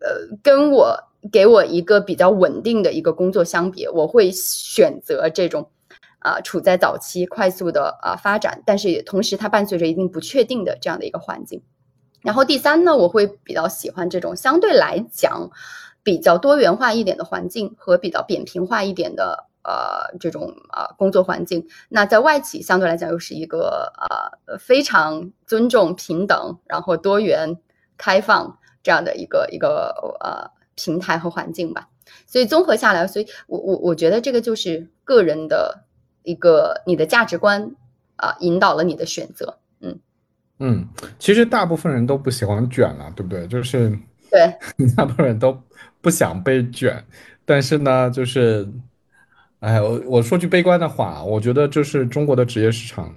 呃，跟我给我一个比较稳定的一个工作相比，我会选择这种啊、处在早期快速的啊、发展，但是也同时它伴随着一定不确定的这样的一个环境。然后第三呢，我会比较喜欢这种相对来讲比较多元化一点的环境和比较扁平化一点的呃这种呃工作环境。那在外企相对来讲又是一个呃非常尊重平等，然后多元开放这样的一个一个呃平台和环境吧。所以综合下来，所以我我我觉得这个就是个人的一个你的价值观啊、引导了你的选择。嗯，嗯，其实大部分人都不喜欢卷了，对不对？就是对，大部分人都不想被卷，但是呢，就是，哎，我我说句悲观的话，我觉得就是中国的职业市场，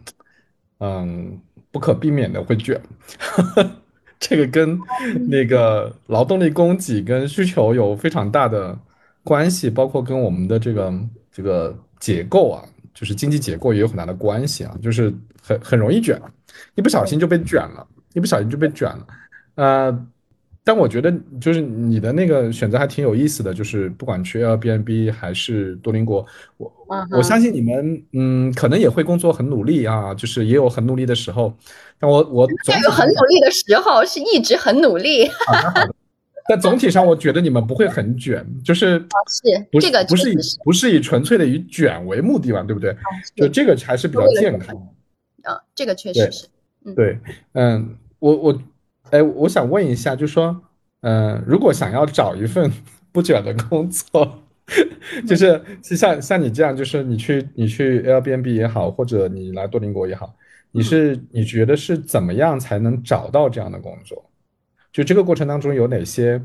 嗯，不可避免的会卷，这个跟那个劳动力供给跟需求有非常大的关系，包括跟我们的这个这个结构啊，就是经济结构也有很大的关系啊，就是很很容易卷，一不小心就被卷了，一不小心就被卷了，呃。但我觉得就是你的那个选择还挺有意思的，就是不管去 Airbnb 还是多邻国，我嗯我相信你们嗯可能也会工作很努力啊，就是也有很努力的时候。但我我总体这个很努力的时候是一直很努力，但总体上我觉得你们不会很卷，就是是不这个不是以不是以纯粹的以卷为目的吧，对不对？就这个还是比较健康。啊，这个确实是。对，嗯，我我，哎，我想问一下，就说，嗯、如果想要找一份 不卷的工作，就是就像像你这样，就是你去你去 Airbnb 也好，或者你来多邻国也好，你是你觉得是怎么样才能找到这样的工作？就这个过程当中有哪些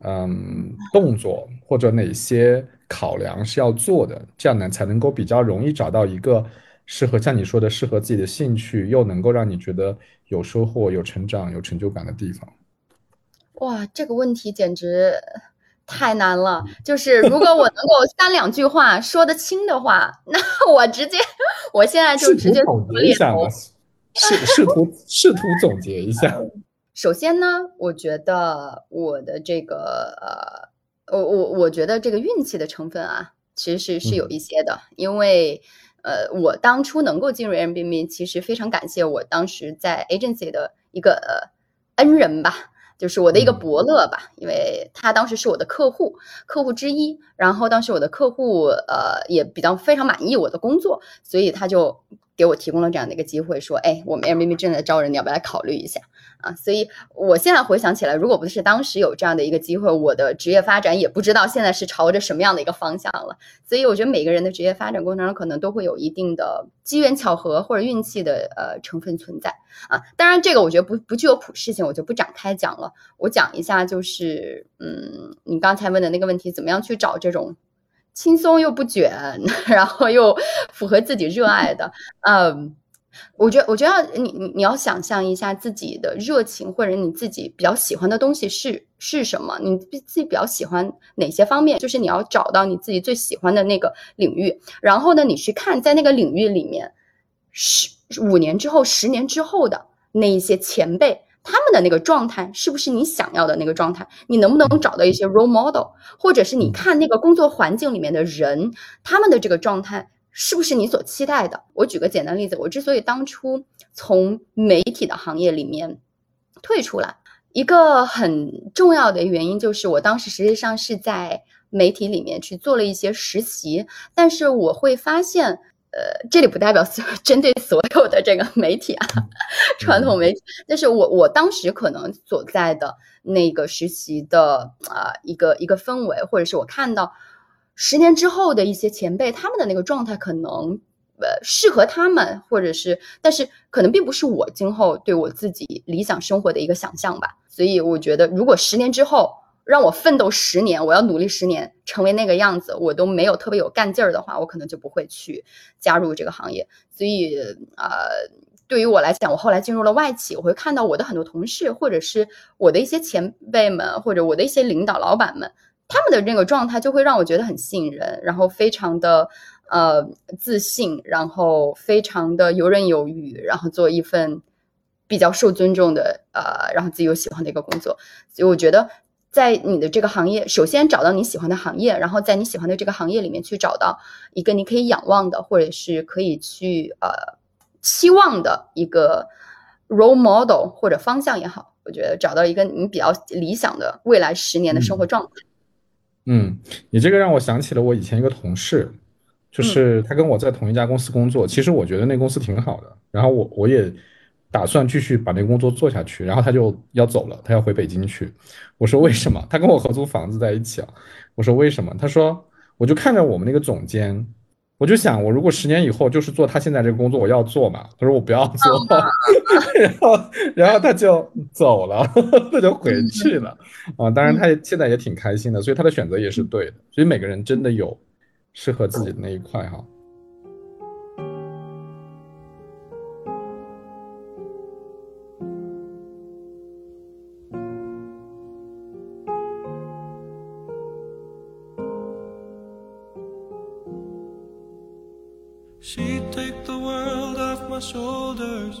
嗯动作或者哪些考量是要做的，这样呢才能够比较容易找到一个适合像你说的适合自己的兴趣，又能够让你觉得有收获、有成长、有成就感的地方。哇，这个问题简直太难了。就是如果我能够三两句话说得清的话，那我直接，我现在就直接总结一下嘛，试试图试图总结一下。首先呢，我觉得我的这个呃，我我我觉得这个运气的成分啊，其实是是有一些的，因为呃，我当初能够进入 Airbnb，其实非常感谢我当时在 agency 的一个呃恩人吧。就是我的一个嗯伯乐吧，因为他当时是我的客户，客户之一。然后当时我的客户呃也比较非常满意我的工作，所以他就给我提供了这样的一个机会，说：“哎，我们 Airbnb 正在招人，你要不要来考虑一下？”啊，所以我现在回想起来，如果不是当时有这样的一个机会，我的职业发展也不知道现在是朝着什么样的一个方向了。所以我觉得每个人的职业发展过程中，可能都会有一定的机缘巧合或者运气的呃成分存在啊。当然，这个我觉得不不具有普适性，我就不展开讲了。我讲一下，就是嗯，你刚才问的那个问题，怎么样去找这种轻松又不卷，然后又符合自己热爱的，嗯。我觉得，我觉得你你你要想象一下自己的热情，或者你自己比较喜欢的东西是是什么？你自己比较喜欢哪些方面？就是你要找到你自己最喜欢的那个领域，然后呢，你去看在那个领域里面，十五年之后、十年之后的那一些前辈，他们的那个状态是不是你想要的那个状态？你能不能找到一些 role model，或者是你看那个工作环境里面的人，他们的这个状态？是不是你所期待的？我举个简单例子，我之所以当初从媒体的行业里面退出来，一个很重要的原因就是我当时实际上是在媒体里面去做了一些实习，但是我会发现，呃，这里不代表所 针对所有的这个媒体啊，传统媒体，但是我我当时可能所在的那个实习的啊、呃、一个一个氛围，或者是我看到。十年之后的一些前辈，他们的那个状态可能，呃，适合他们，或者是，但是可能并不是我今后对我自己理想生活的一个想象吧。所以我觉得，如果十年之后让我奋斗十年，我要努力十年成为那个样子，我都没有特别有干劲儿的话，我可能就不会去加入这个行业。所以，呃，对于我来讲，我后来进入了外企，我会看到我的很多同事，或者是我的一些前辈们，或者我的一些领导、老板们。他们的那个状态就会让我觉得很吸引人，然后非常的呃自信，然后非常的游刃有余，然后做一份比较受尊重的呃，然后自己又喜欢的一个工作。所以我觉得在你的这个行业，首先找到你喜欢的行业，然后在你喜欢的这个行业里面去找到一个你可以仰望的，或者是可以去呃期望的一个 role model 或者方向也好。我觉得找到一个你比较理想的未来十年的生活状态。嗯，你这个让我想起了我以前一个同事，就是他跟我在同一家公司工作。其实我觉得那公司挺好的，然后我我也打算继续把那个工作做下去。然后他就要走了，他要回北京去。我说为什么？他跟我合租房子在一起啊。我说为什么？他说我就看着我们那个总监。我就想，我如果十年以后就是做他现在这个工作，我要做嘛？他说我不要做，然后然后他就走了，他就回去了啊。当然，他现在也挺开心的，所以他的选择也是对的。所以每个人真的有适合自己的那一块哈。She'd take the world off my shoulders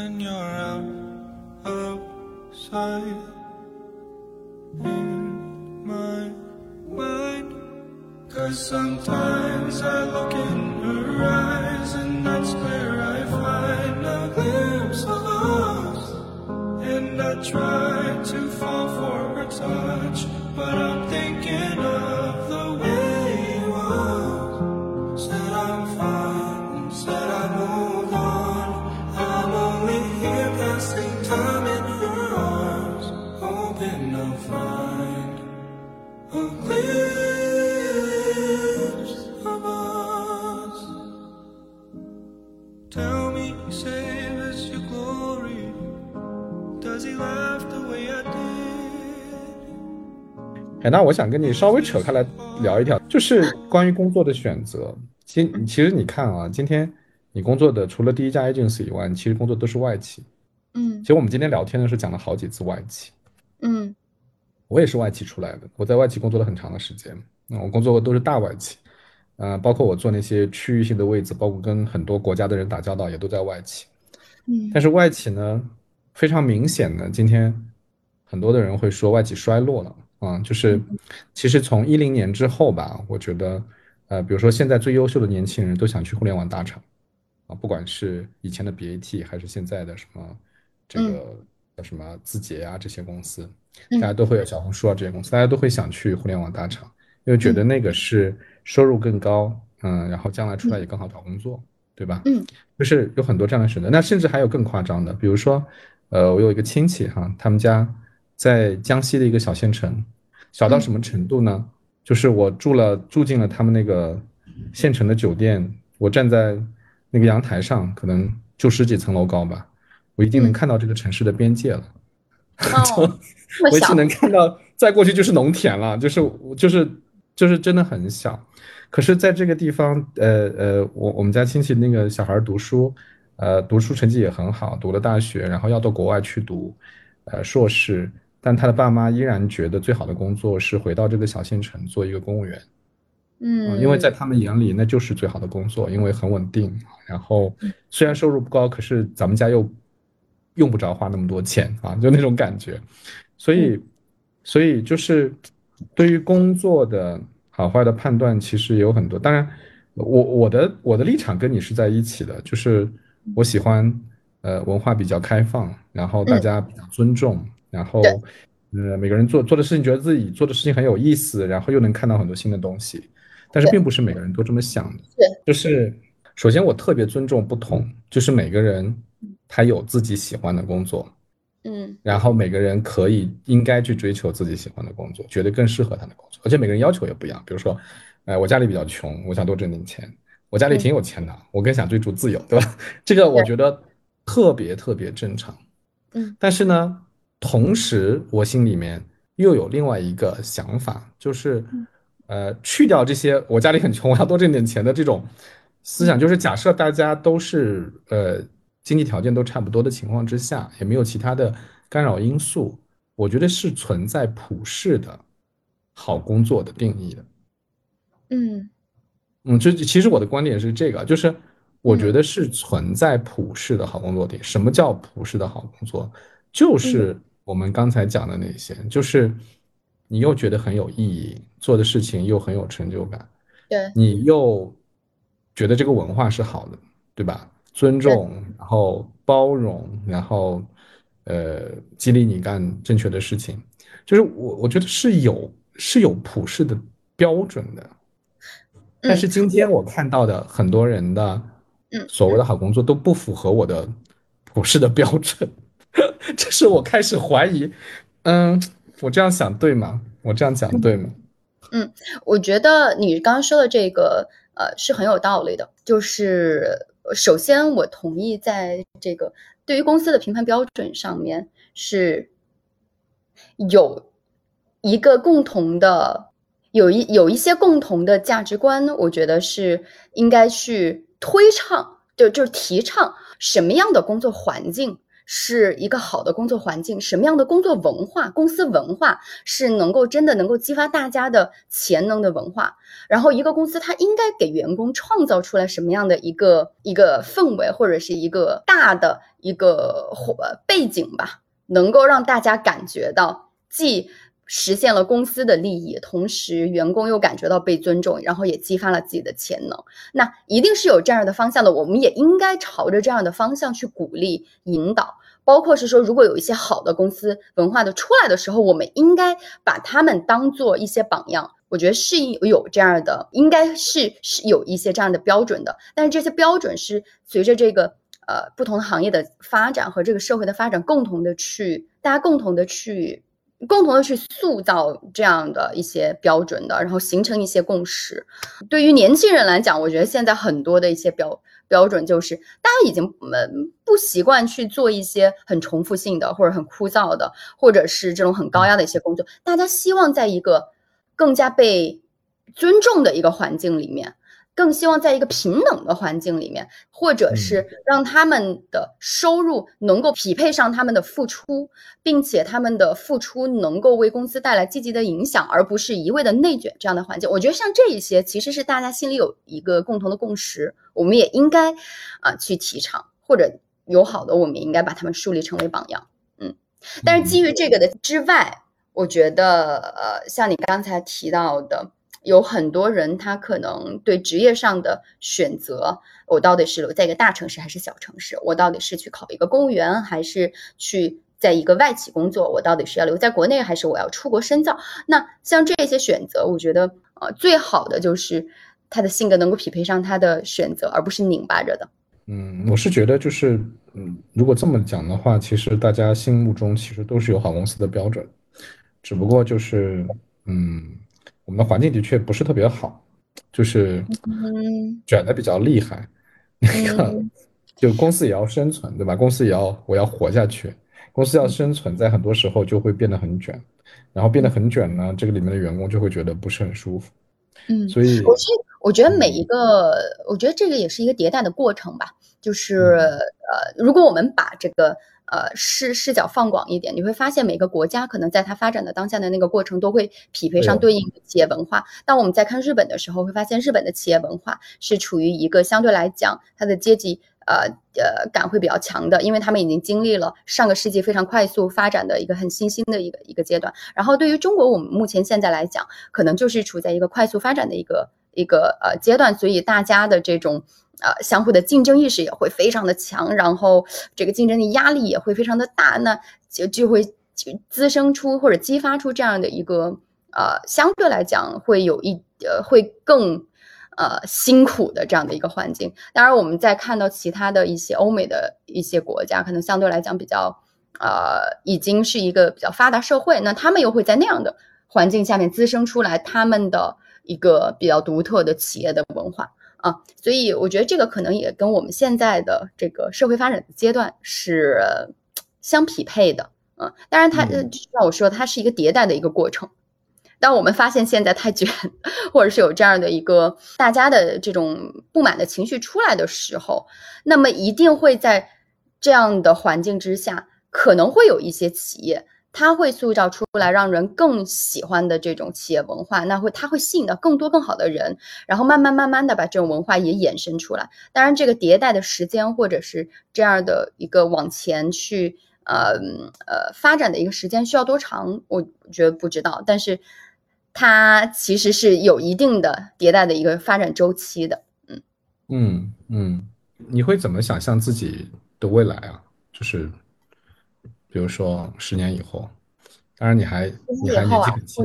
when you're out outside in my mind? Cause sometimes I look in her eyes, and that's where I find a glimpse of us. And I try to fall for her touch, but I'm thinking 那我想跟你稍微扯开来聊一条，就是关于工作的选择。今其实你看啊，今天你工作的除了第一家 agency 以外，你其实工作都是外企。嗯其实我们今天聊天的时候讲了好几次外企，嗯我也是外企出来的，我在外企工作了很长的时间。嗯，我工作过都是大外企，呃，包括我做那些区域性的位置，包括跟很多国家的人打交道，也都在外企。嗯但是外企呢，非常明显的，今天很多的人会说外企衰落了啊，就是。其实从一零年之后吧，我觉得，呃，比如说现在最优秀的年轻人都想去互联网大厂啊，不管是以前的 BAT 还是现在的什么这个叫什么字节啊这些公司，大家都会有小红书啊这些公司，大家都会想去互联网大厂，因为觉得那个是收入更高，嗯，然后将来出来也更好找工作，对吧？嗯。就是有很多这样的选择。那甚至还有更夸张的，比如说，呃，我有一个亲戚哈，他们家在江西的一个小县城，小到什么程度呢？就是我住了住进了他们那个县城的酒店，我站在那个阳台上，可能就十几层楼高吧，我已经能看到这个城市的边界了。哦，我只能看到，再过去就是农田了，就是就是就是真的很小。可是，在这个地方，呃呃，我我们家亲戚那个小孩读书，呃，读书成绩也很好，读了大学，然后要到国外去读，呃，硕士。但他的爸妈依然觉得最好的工作是回到这个小县城做一个公务员。嗯，因为在他们眼里那就是最好的工作，因为很稳定，然后虽然收入不高，可是咱们家又用不着花那么多钱啊，就那种感觉。所以，所以就是对于工作的好坏的判断，其实有很多。当然，我我的我的立场跟你是在一起的，就是我喜欢呃文化比较开放，然后大家比较尊重，然后对呃每个人做做的事情觉得自己做的事情很有意思，然后又能看到很多新的东西。但是并不是每个人都这么想的。对，就是首先我特别尊重不同，就是每个人他有自己喜欢的工作，嗯然后每个人可以应该去追求自己喜欢的工作，觉得更适合他的工作，而且每个人要求也不一样。比如说，呃，我家里比较穷，我想多挣点钱；我家里挺有钱的，我更想追逐自由，对吧？这个我觉得特别特别正常嗯但是呢，同时我心里面又有另外一个想法，就是嗯呃，去掉这些我家里很穷，我要多挣点钱的这种思想，就是假设大家都是呃经济条件都差不多的情况之下，也没有其他的干扰因素，我觉得是存在普世的好工作的定义的。嗯嗯，这其实我的观点是这个，就是我觉嗯得是存在普世的好工作点。什么叫普世的好工作？就是我们刚才讲的那些，就是你又觉得很有意义，做的事情又很有成就感，对。你又觉得这个文化是好的，对吧？尊重，然后包容，然后呃激励你干正确的事情，就是我我觉得是有是有普世的标准的。但是今天我看到的很多人的嗯所谓的好工作都不符合我的普世的标准，这是我开始怀疑，嗯，我这样想对吗？我这样讲对吗？嗯我觉得你刚刚说的这个，呃，是很有道理的。就是首先，我同意在这个对于公司的评判标准上面是有一个共同的，有一有一些共同的价值观，我觉得是应该去推倡，就就是提倡什么样的工作环境。是一个好的工作环境，什么样的工作文化、公司文化是能够真的能够激发大家的潜能的文化。然后，一个公司它应该给员工创造出来什么样的一个一个氛围，或者是一个大的一个呃背景吧，能够让大家感觉到既实现了公司的利益，同时员工又感觉到被尊重，然后也激发了自己的潜能。那一定是有这样的方向的，我们也应该朝着这样的方向去鼓励、引导。包括是说，如果有一些好的公司文化的出来的时候，我们应该把他们当做一些榜样。我觉得是有这样的，应该是是有一些这样的标准的。但是这些标准是随着这个呃不同行业的发展和这个社会的发展，共同的去大家共同的去共同的去塑造这样的一些标准的，然后形成一些共识。对于年轻人来讲，我觉得现在很多的一些标标准就是大家已经嗯不习惯去做一些很重复性的或者很枯燥的，或者是这种很高压的一些工作。大家希望在一个更加被尊重的一个环境里面。更希望在一个平等的环境里面，或者是让他们的收入能够匹配上他们的付出，并且他们的付出能够为公司带来积极的影响，而不是一味的内卷这样的环境。我觉得像这一些，其实是大家心里有一个共同的共识，我们也应该啊、呃、去提倡，或者有好的，我们也应该把他们树立成为榜样。嗯，但是基于这个的之外，我觉得呃，像你刚才提到的。有很多人，他可能对职业上的选择，我到底是留在一个大城市还是小城市？我到底是去考一个公务员，还是去在一个外企工作？我到底是要留在国内，还是我要出国深造？那像这些选择，我觉得呃，最好的就是他的性格能够匹配上他的选择，而不是拧巴着的。嗯，我是觉得就是，嗯，如果这么讲的话，其实大家心目中其实都是有好公司的标准，只不过就是，嗯。我们的环境的确不是特别好，就是卷的比较厉害。那个 就公司也要生存，对吧？公司也要我要活下去，公司要生存，在很多时候就会变得很卷，然后变得很卷呢，这个里面的员工就会觉得不是很舒服。嗯，所以我是我觉得每一个，我觉得这个也是一个迭代的过程吧。就是呃，如果我们把这个。呃，视视角放广一点，你会发现每个国家可能在它发展的当下的那个过程都会匹配上对应的企业文化。当我们在看日本的时候，会发现日本的企业文化是处于一个相对来讲它的阶级呃呃感会比较强的，因为他们已经经历了上个世纪非常快速发展的一个很新兴的一个一个阶段。然后对于中国，我们目前现在来讲，可能就是处在一个快速发展的一个一个呃阶段，所以大家的这种。呃，相互的竞争意识也会非常的强，然后这个竞争的压力也会非常的大，那就就会就滋生出或者激发出这样的一个呃，相对来讲会有一呃会更呃辛苦的这样的一个环境。当然，我们在看到其他的一些欧美的一些国家，可能相对来讲比较呃已经是一个比较发达社会，那他们又会在那样的环境下面滋生出来他们的一个比较独特的企业的文化。啊，所以我觉得这个可能也跟我们现在的这个社会发展的阶段是相匹配的。嗯，当然它呃，就像我说，它是一个迭代的一个过程。当我们发现现在太卷，或者是有这样的一个大家的这种不满的情绪出来的时候，那么一定会在这样的环境之下，可能会有一些企业。它会塑造出来让人更喜欢的这种企业文化，那会它会吸引到更多更好的人，然后慢慢慢慢的把这种文化也衍生出来。当然，这个迭代的时间或者是这样的一个往前去呃呃发展的一个时间需要多长，我觉得不知道。但是它其实是有一定的迭代的一个发展周期的。嗯嗯嗯，你会怎么想象自己的未来啊？就是。比如说十年以后，当然你还你还年纪很轻，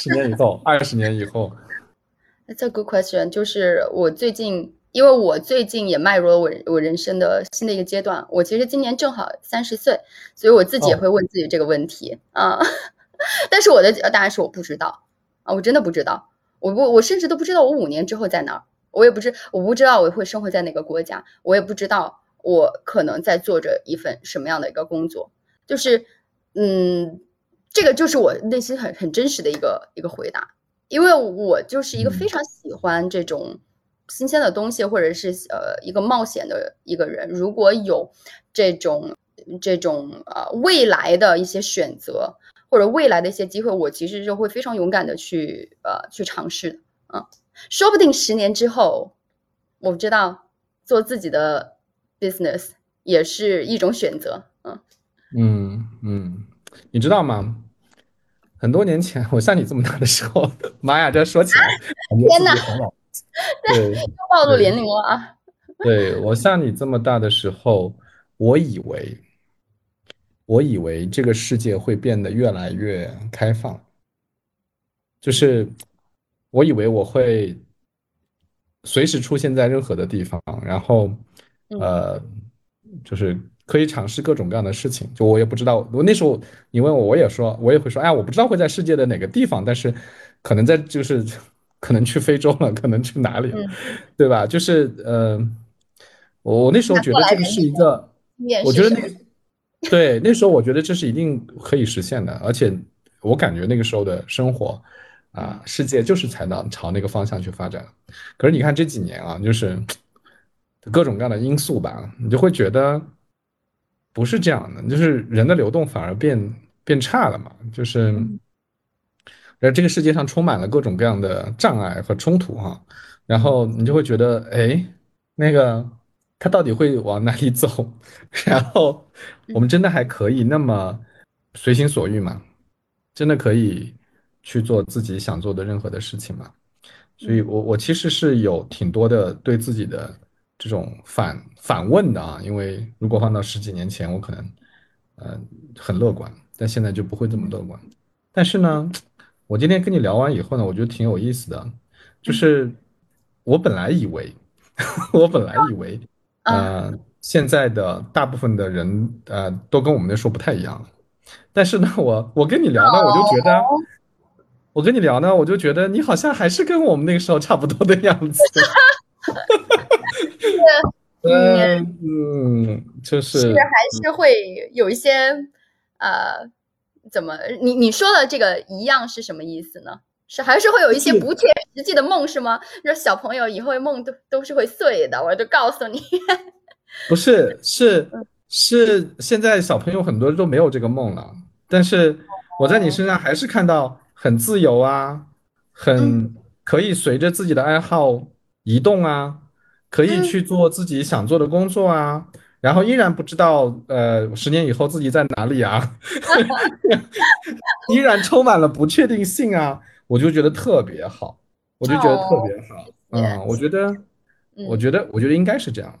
十年以后，二十年以后，That's a good question。就是我最近，因为我最近也迈入了我我人生的新的一个阶段。我其实今年正好三十岁，所以我自己也会问自己这个问题啊。但是我的答案是我不知道啊，我真的不知道。我不，我甚至都不知道我五年之后在哪儿。我也不知，我不知道我会生活在哪个国家，我也不知道。我可能在做着一份什么样的一个工作，就是，嗯，这个就是我内心很很真实的一个一个回答，因为我就是一个非常喜欢这种新鲜的东西，或者是呃一个冒险的一个人。如果有这种这种呃未来的一些选择，或者未来的一些机会，我其实就会非常勇敢的去呃去尝试。嗯，说不定十年之后，我不知道做自己的。Business 也是一种选择，嗯嗯嗯，你知道吗？很多年前，我像你这么大的时候，妈呀，这说起来，天哪，对，又暴露年龄了啊！对我像你这么大的时候，我以为，我以为这个世界会变得越来越开放，就是我以为我会随时出现在任何的地方，然后。呃，就是可以尝试各种各样的事情。就我也不知道，我那时候你问我，我也说，我也会说，哎，我不知道会在世界的哪个地方，但是可能在就是可能去非洲了，可能去哪里了，对吧？就是呃，我我那时候觉得这个是一个，我觉得那对那时候我觉得这是一定可以实现的，而且我感觉那个时候的生活啊，世界就是才能朝那个方向去发展。可是你看这几年啊，就是。各种各样的因素吧，你就会觉得不是这样的，就是人的流动反而变变差了嘛，就是，而这个世界上充满了各种各样的障碍和冲突哈，然后你就会觉得，哎，那个他到底会往哪里走？然后我们真的还可以那么随心所欲吗？真的可以去做自己想做的任何的事情吗？所以我我其实是有挺多的对自己的。这种反反问的啊，因为如果放到十几年前，我可能，呃，很乐观，但现在就不会这么乐观。但是呢，我今天跟你聊完以后呢，我觉得挺有意思的，就是我本来以为，我本来以为，呃，现在的大部分的人，呃，都跟我们那时候不太一样。但是呢，我我跟你聊呢，我就觉得，我跟你聊呢，我就觉得你好像还是跟我们那个时候差不多的样子。嗯 嗯，就是是还是会有一些呃，怎么你你说的这个一样是什么意思呢？是还是会有一些不切实际的梦是吗？说小朋友以后梦都都是会碎的，我就告诉你，不是是是现在小朋友很多都没有这个梦了，但是我在你身上还是看到很自由啊，很可以随着自己的爱好移动啊。可以去做自己想做的工作啊，然后依然不知道，呃，十年以后自己在哪里啊，依然充满了不确定性啊，我就觉得特别好，我就觉得特别好，嗯，我觉得，我觉得，我觉得应该是这样。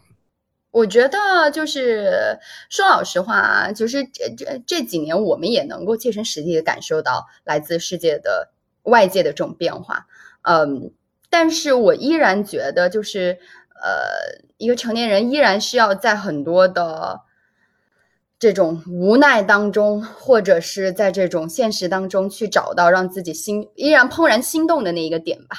我觉得就是说老实话啊，就是这这这几年我们也能够切身实地的感受到来自世界的外界的这种变化，嗯，但是我依然觉得就是。呃，一个成年人依然需要在很多的这种无奈当中，或者是在这种现实当中去找到让自己心依然怦然心动的那一个点吧。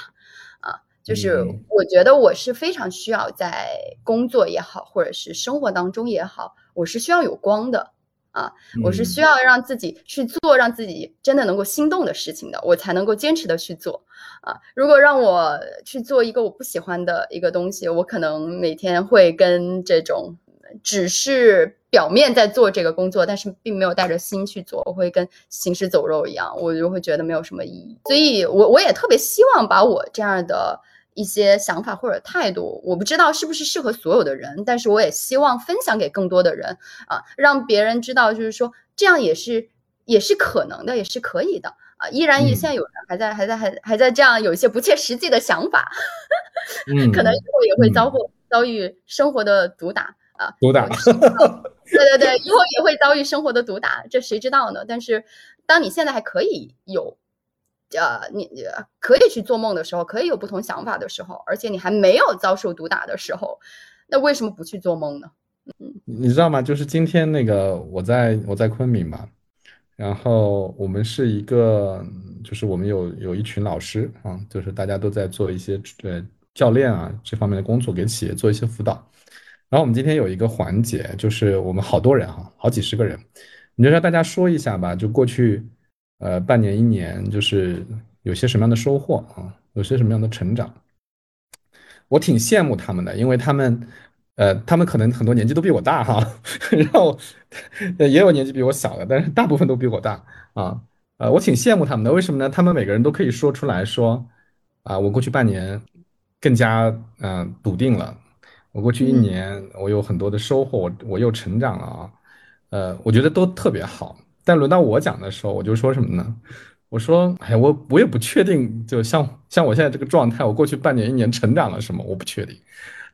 啊，就是我觉得我是非常需要在工作也好，或者是生活当中也好，我是需要有光的。啊，我是需要让自己去做让自己真的能够心动的事情的，我才能够坚持的去做啊。如果让我去做一个我不喜欢的一个东西，我可能每天会跟这种只是表面在做这个工作，但是并没有带着心去做，我会跟行尸走肉一样，我就会觉得没有什么意义。所以我我也特别希望把我这样的。一些想法或者态度，我不知道是不是适合所有的人，但是我也希望分享给更多的人啊，让别人知道，就是说这样也是也是可能的，也是可以的啊。依然也现在有人还在还在还还在这样有一些不切实际的想法，嗯，可能以后也会遭遇遭遇生活的毒打啊，毒打，对对对，以后也会遭遇生活的毒打，这谁知道呢？但是当你现在还可以有。呃，你可以去做梦的时候，可以有不同想法的时候，而且你还没有遭受毒打的时候，那为什么不去做梦呢？嗯，你知道吗？就是今天那个我在我在昆明嘛，然后我们是一个，就是我们有有一群老师啊，就是大家都在做一些呃教练啊这方面的工作，给企业做一些辅导。然后我们今天有一个环节，就是我们好多人哈，好几十个人，你就让大家说一下吧，就过去。呃，半年一年，就是有些什么样的收获啊？有些什么样的成长？我挺羡慕他们的，因为他们，呃，他们可能很多年纪都比我大哈，然后也有年纪比我小的，但是大部分都比我大啊。呃，我挺羡慕他们的，为什么呢？他们每个人都可以说出来说，啊，我过去半年更加嗯笃定了，我过去一年我有很多的收获，我我又成长了啊。呃，我觉得都特别好。但轮到我讲的时候，我就说什么呢？我说，哎呀，我我也不确定，就像像我现在这个状态，我过去半年一年成长了什么，我不确定。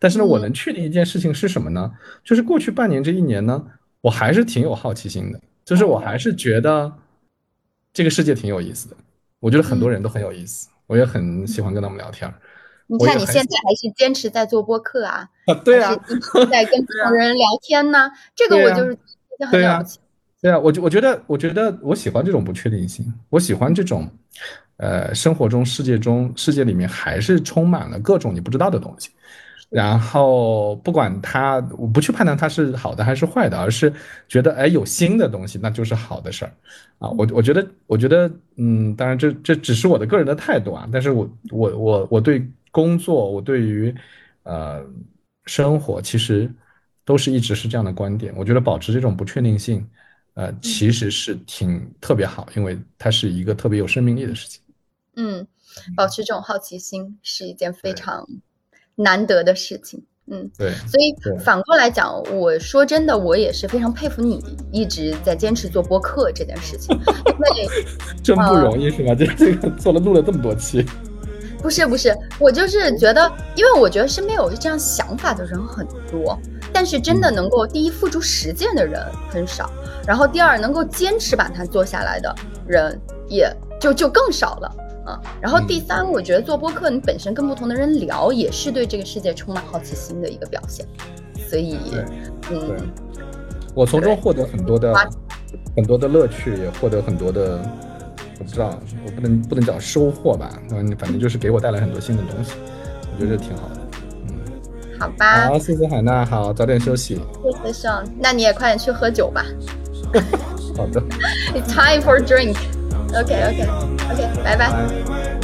但是呢，我能确定一件事情是什么呢？就是过去半年这一年呢，我还是挺有好奇心的，就是我还是觉得这个世界挺有意思的。我觉得很多人都很有意思，我也很喜欢跟他们聊天。你看你现在还是坚持在做播客啊？啊，对啊，在跟 不同人聊天呢。这个我就是很了不起。对啊，我就我觉得，我觉得我喜欢这种不确定性，我喜欢这种，呃，生活中、世界中、世界里面还是充满了各种你不知道的东西。然后不管它，我不去判断它是好的还是坏的，而是觉得哎，有新的东西那就是好的事儿啊。我我觉得，我觉得，嗯，当然这这只是我的个人的态度啊。但是我我我我对工作，我对于呃生活，其实都是一直是这样的观点。我觉得保持这种不确定性。呃，其实是挺特别好，因为它是一个特别有生命力的事情。嗯，保持这种好奇心是一件非常难得的事情。嗯，对。所以反过来讲，我说真的，我也是非常佩服你一直在坚持做播客这件事情，因为真不容易，是吧？这 这个做了录了这么多期。不是不是，我就是觉得，因为我觉得身边有这样想法的人很多，但是真的能够第一付诸实践的人很少。然后第二，能够坚持把它做下来的人，也就就更少了啊。然后第三，我觉得做播客，你本身跟不同的人聊，也是对这个世界充满好奇心的一个表现。所以，嗯，我从中获得很多的很多的乐趣，也获得很多的，我不知道，我不能不能讲收获吧，嗯，反正就是给我带来很多新的东西，我觉得挺好的。嗯，好吧。好，谢谢海娜，好，早点休息。谢谢盛，那你也快点去喝酒吧。好的。It's time for drink. Ok ok ok 拜拜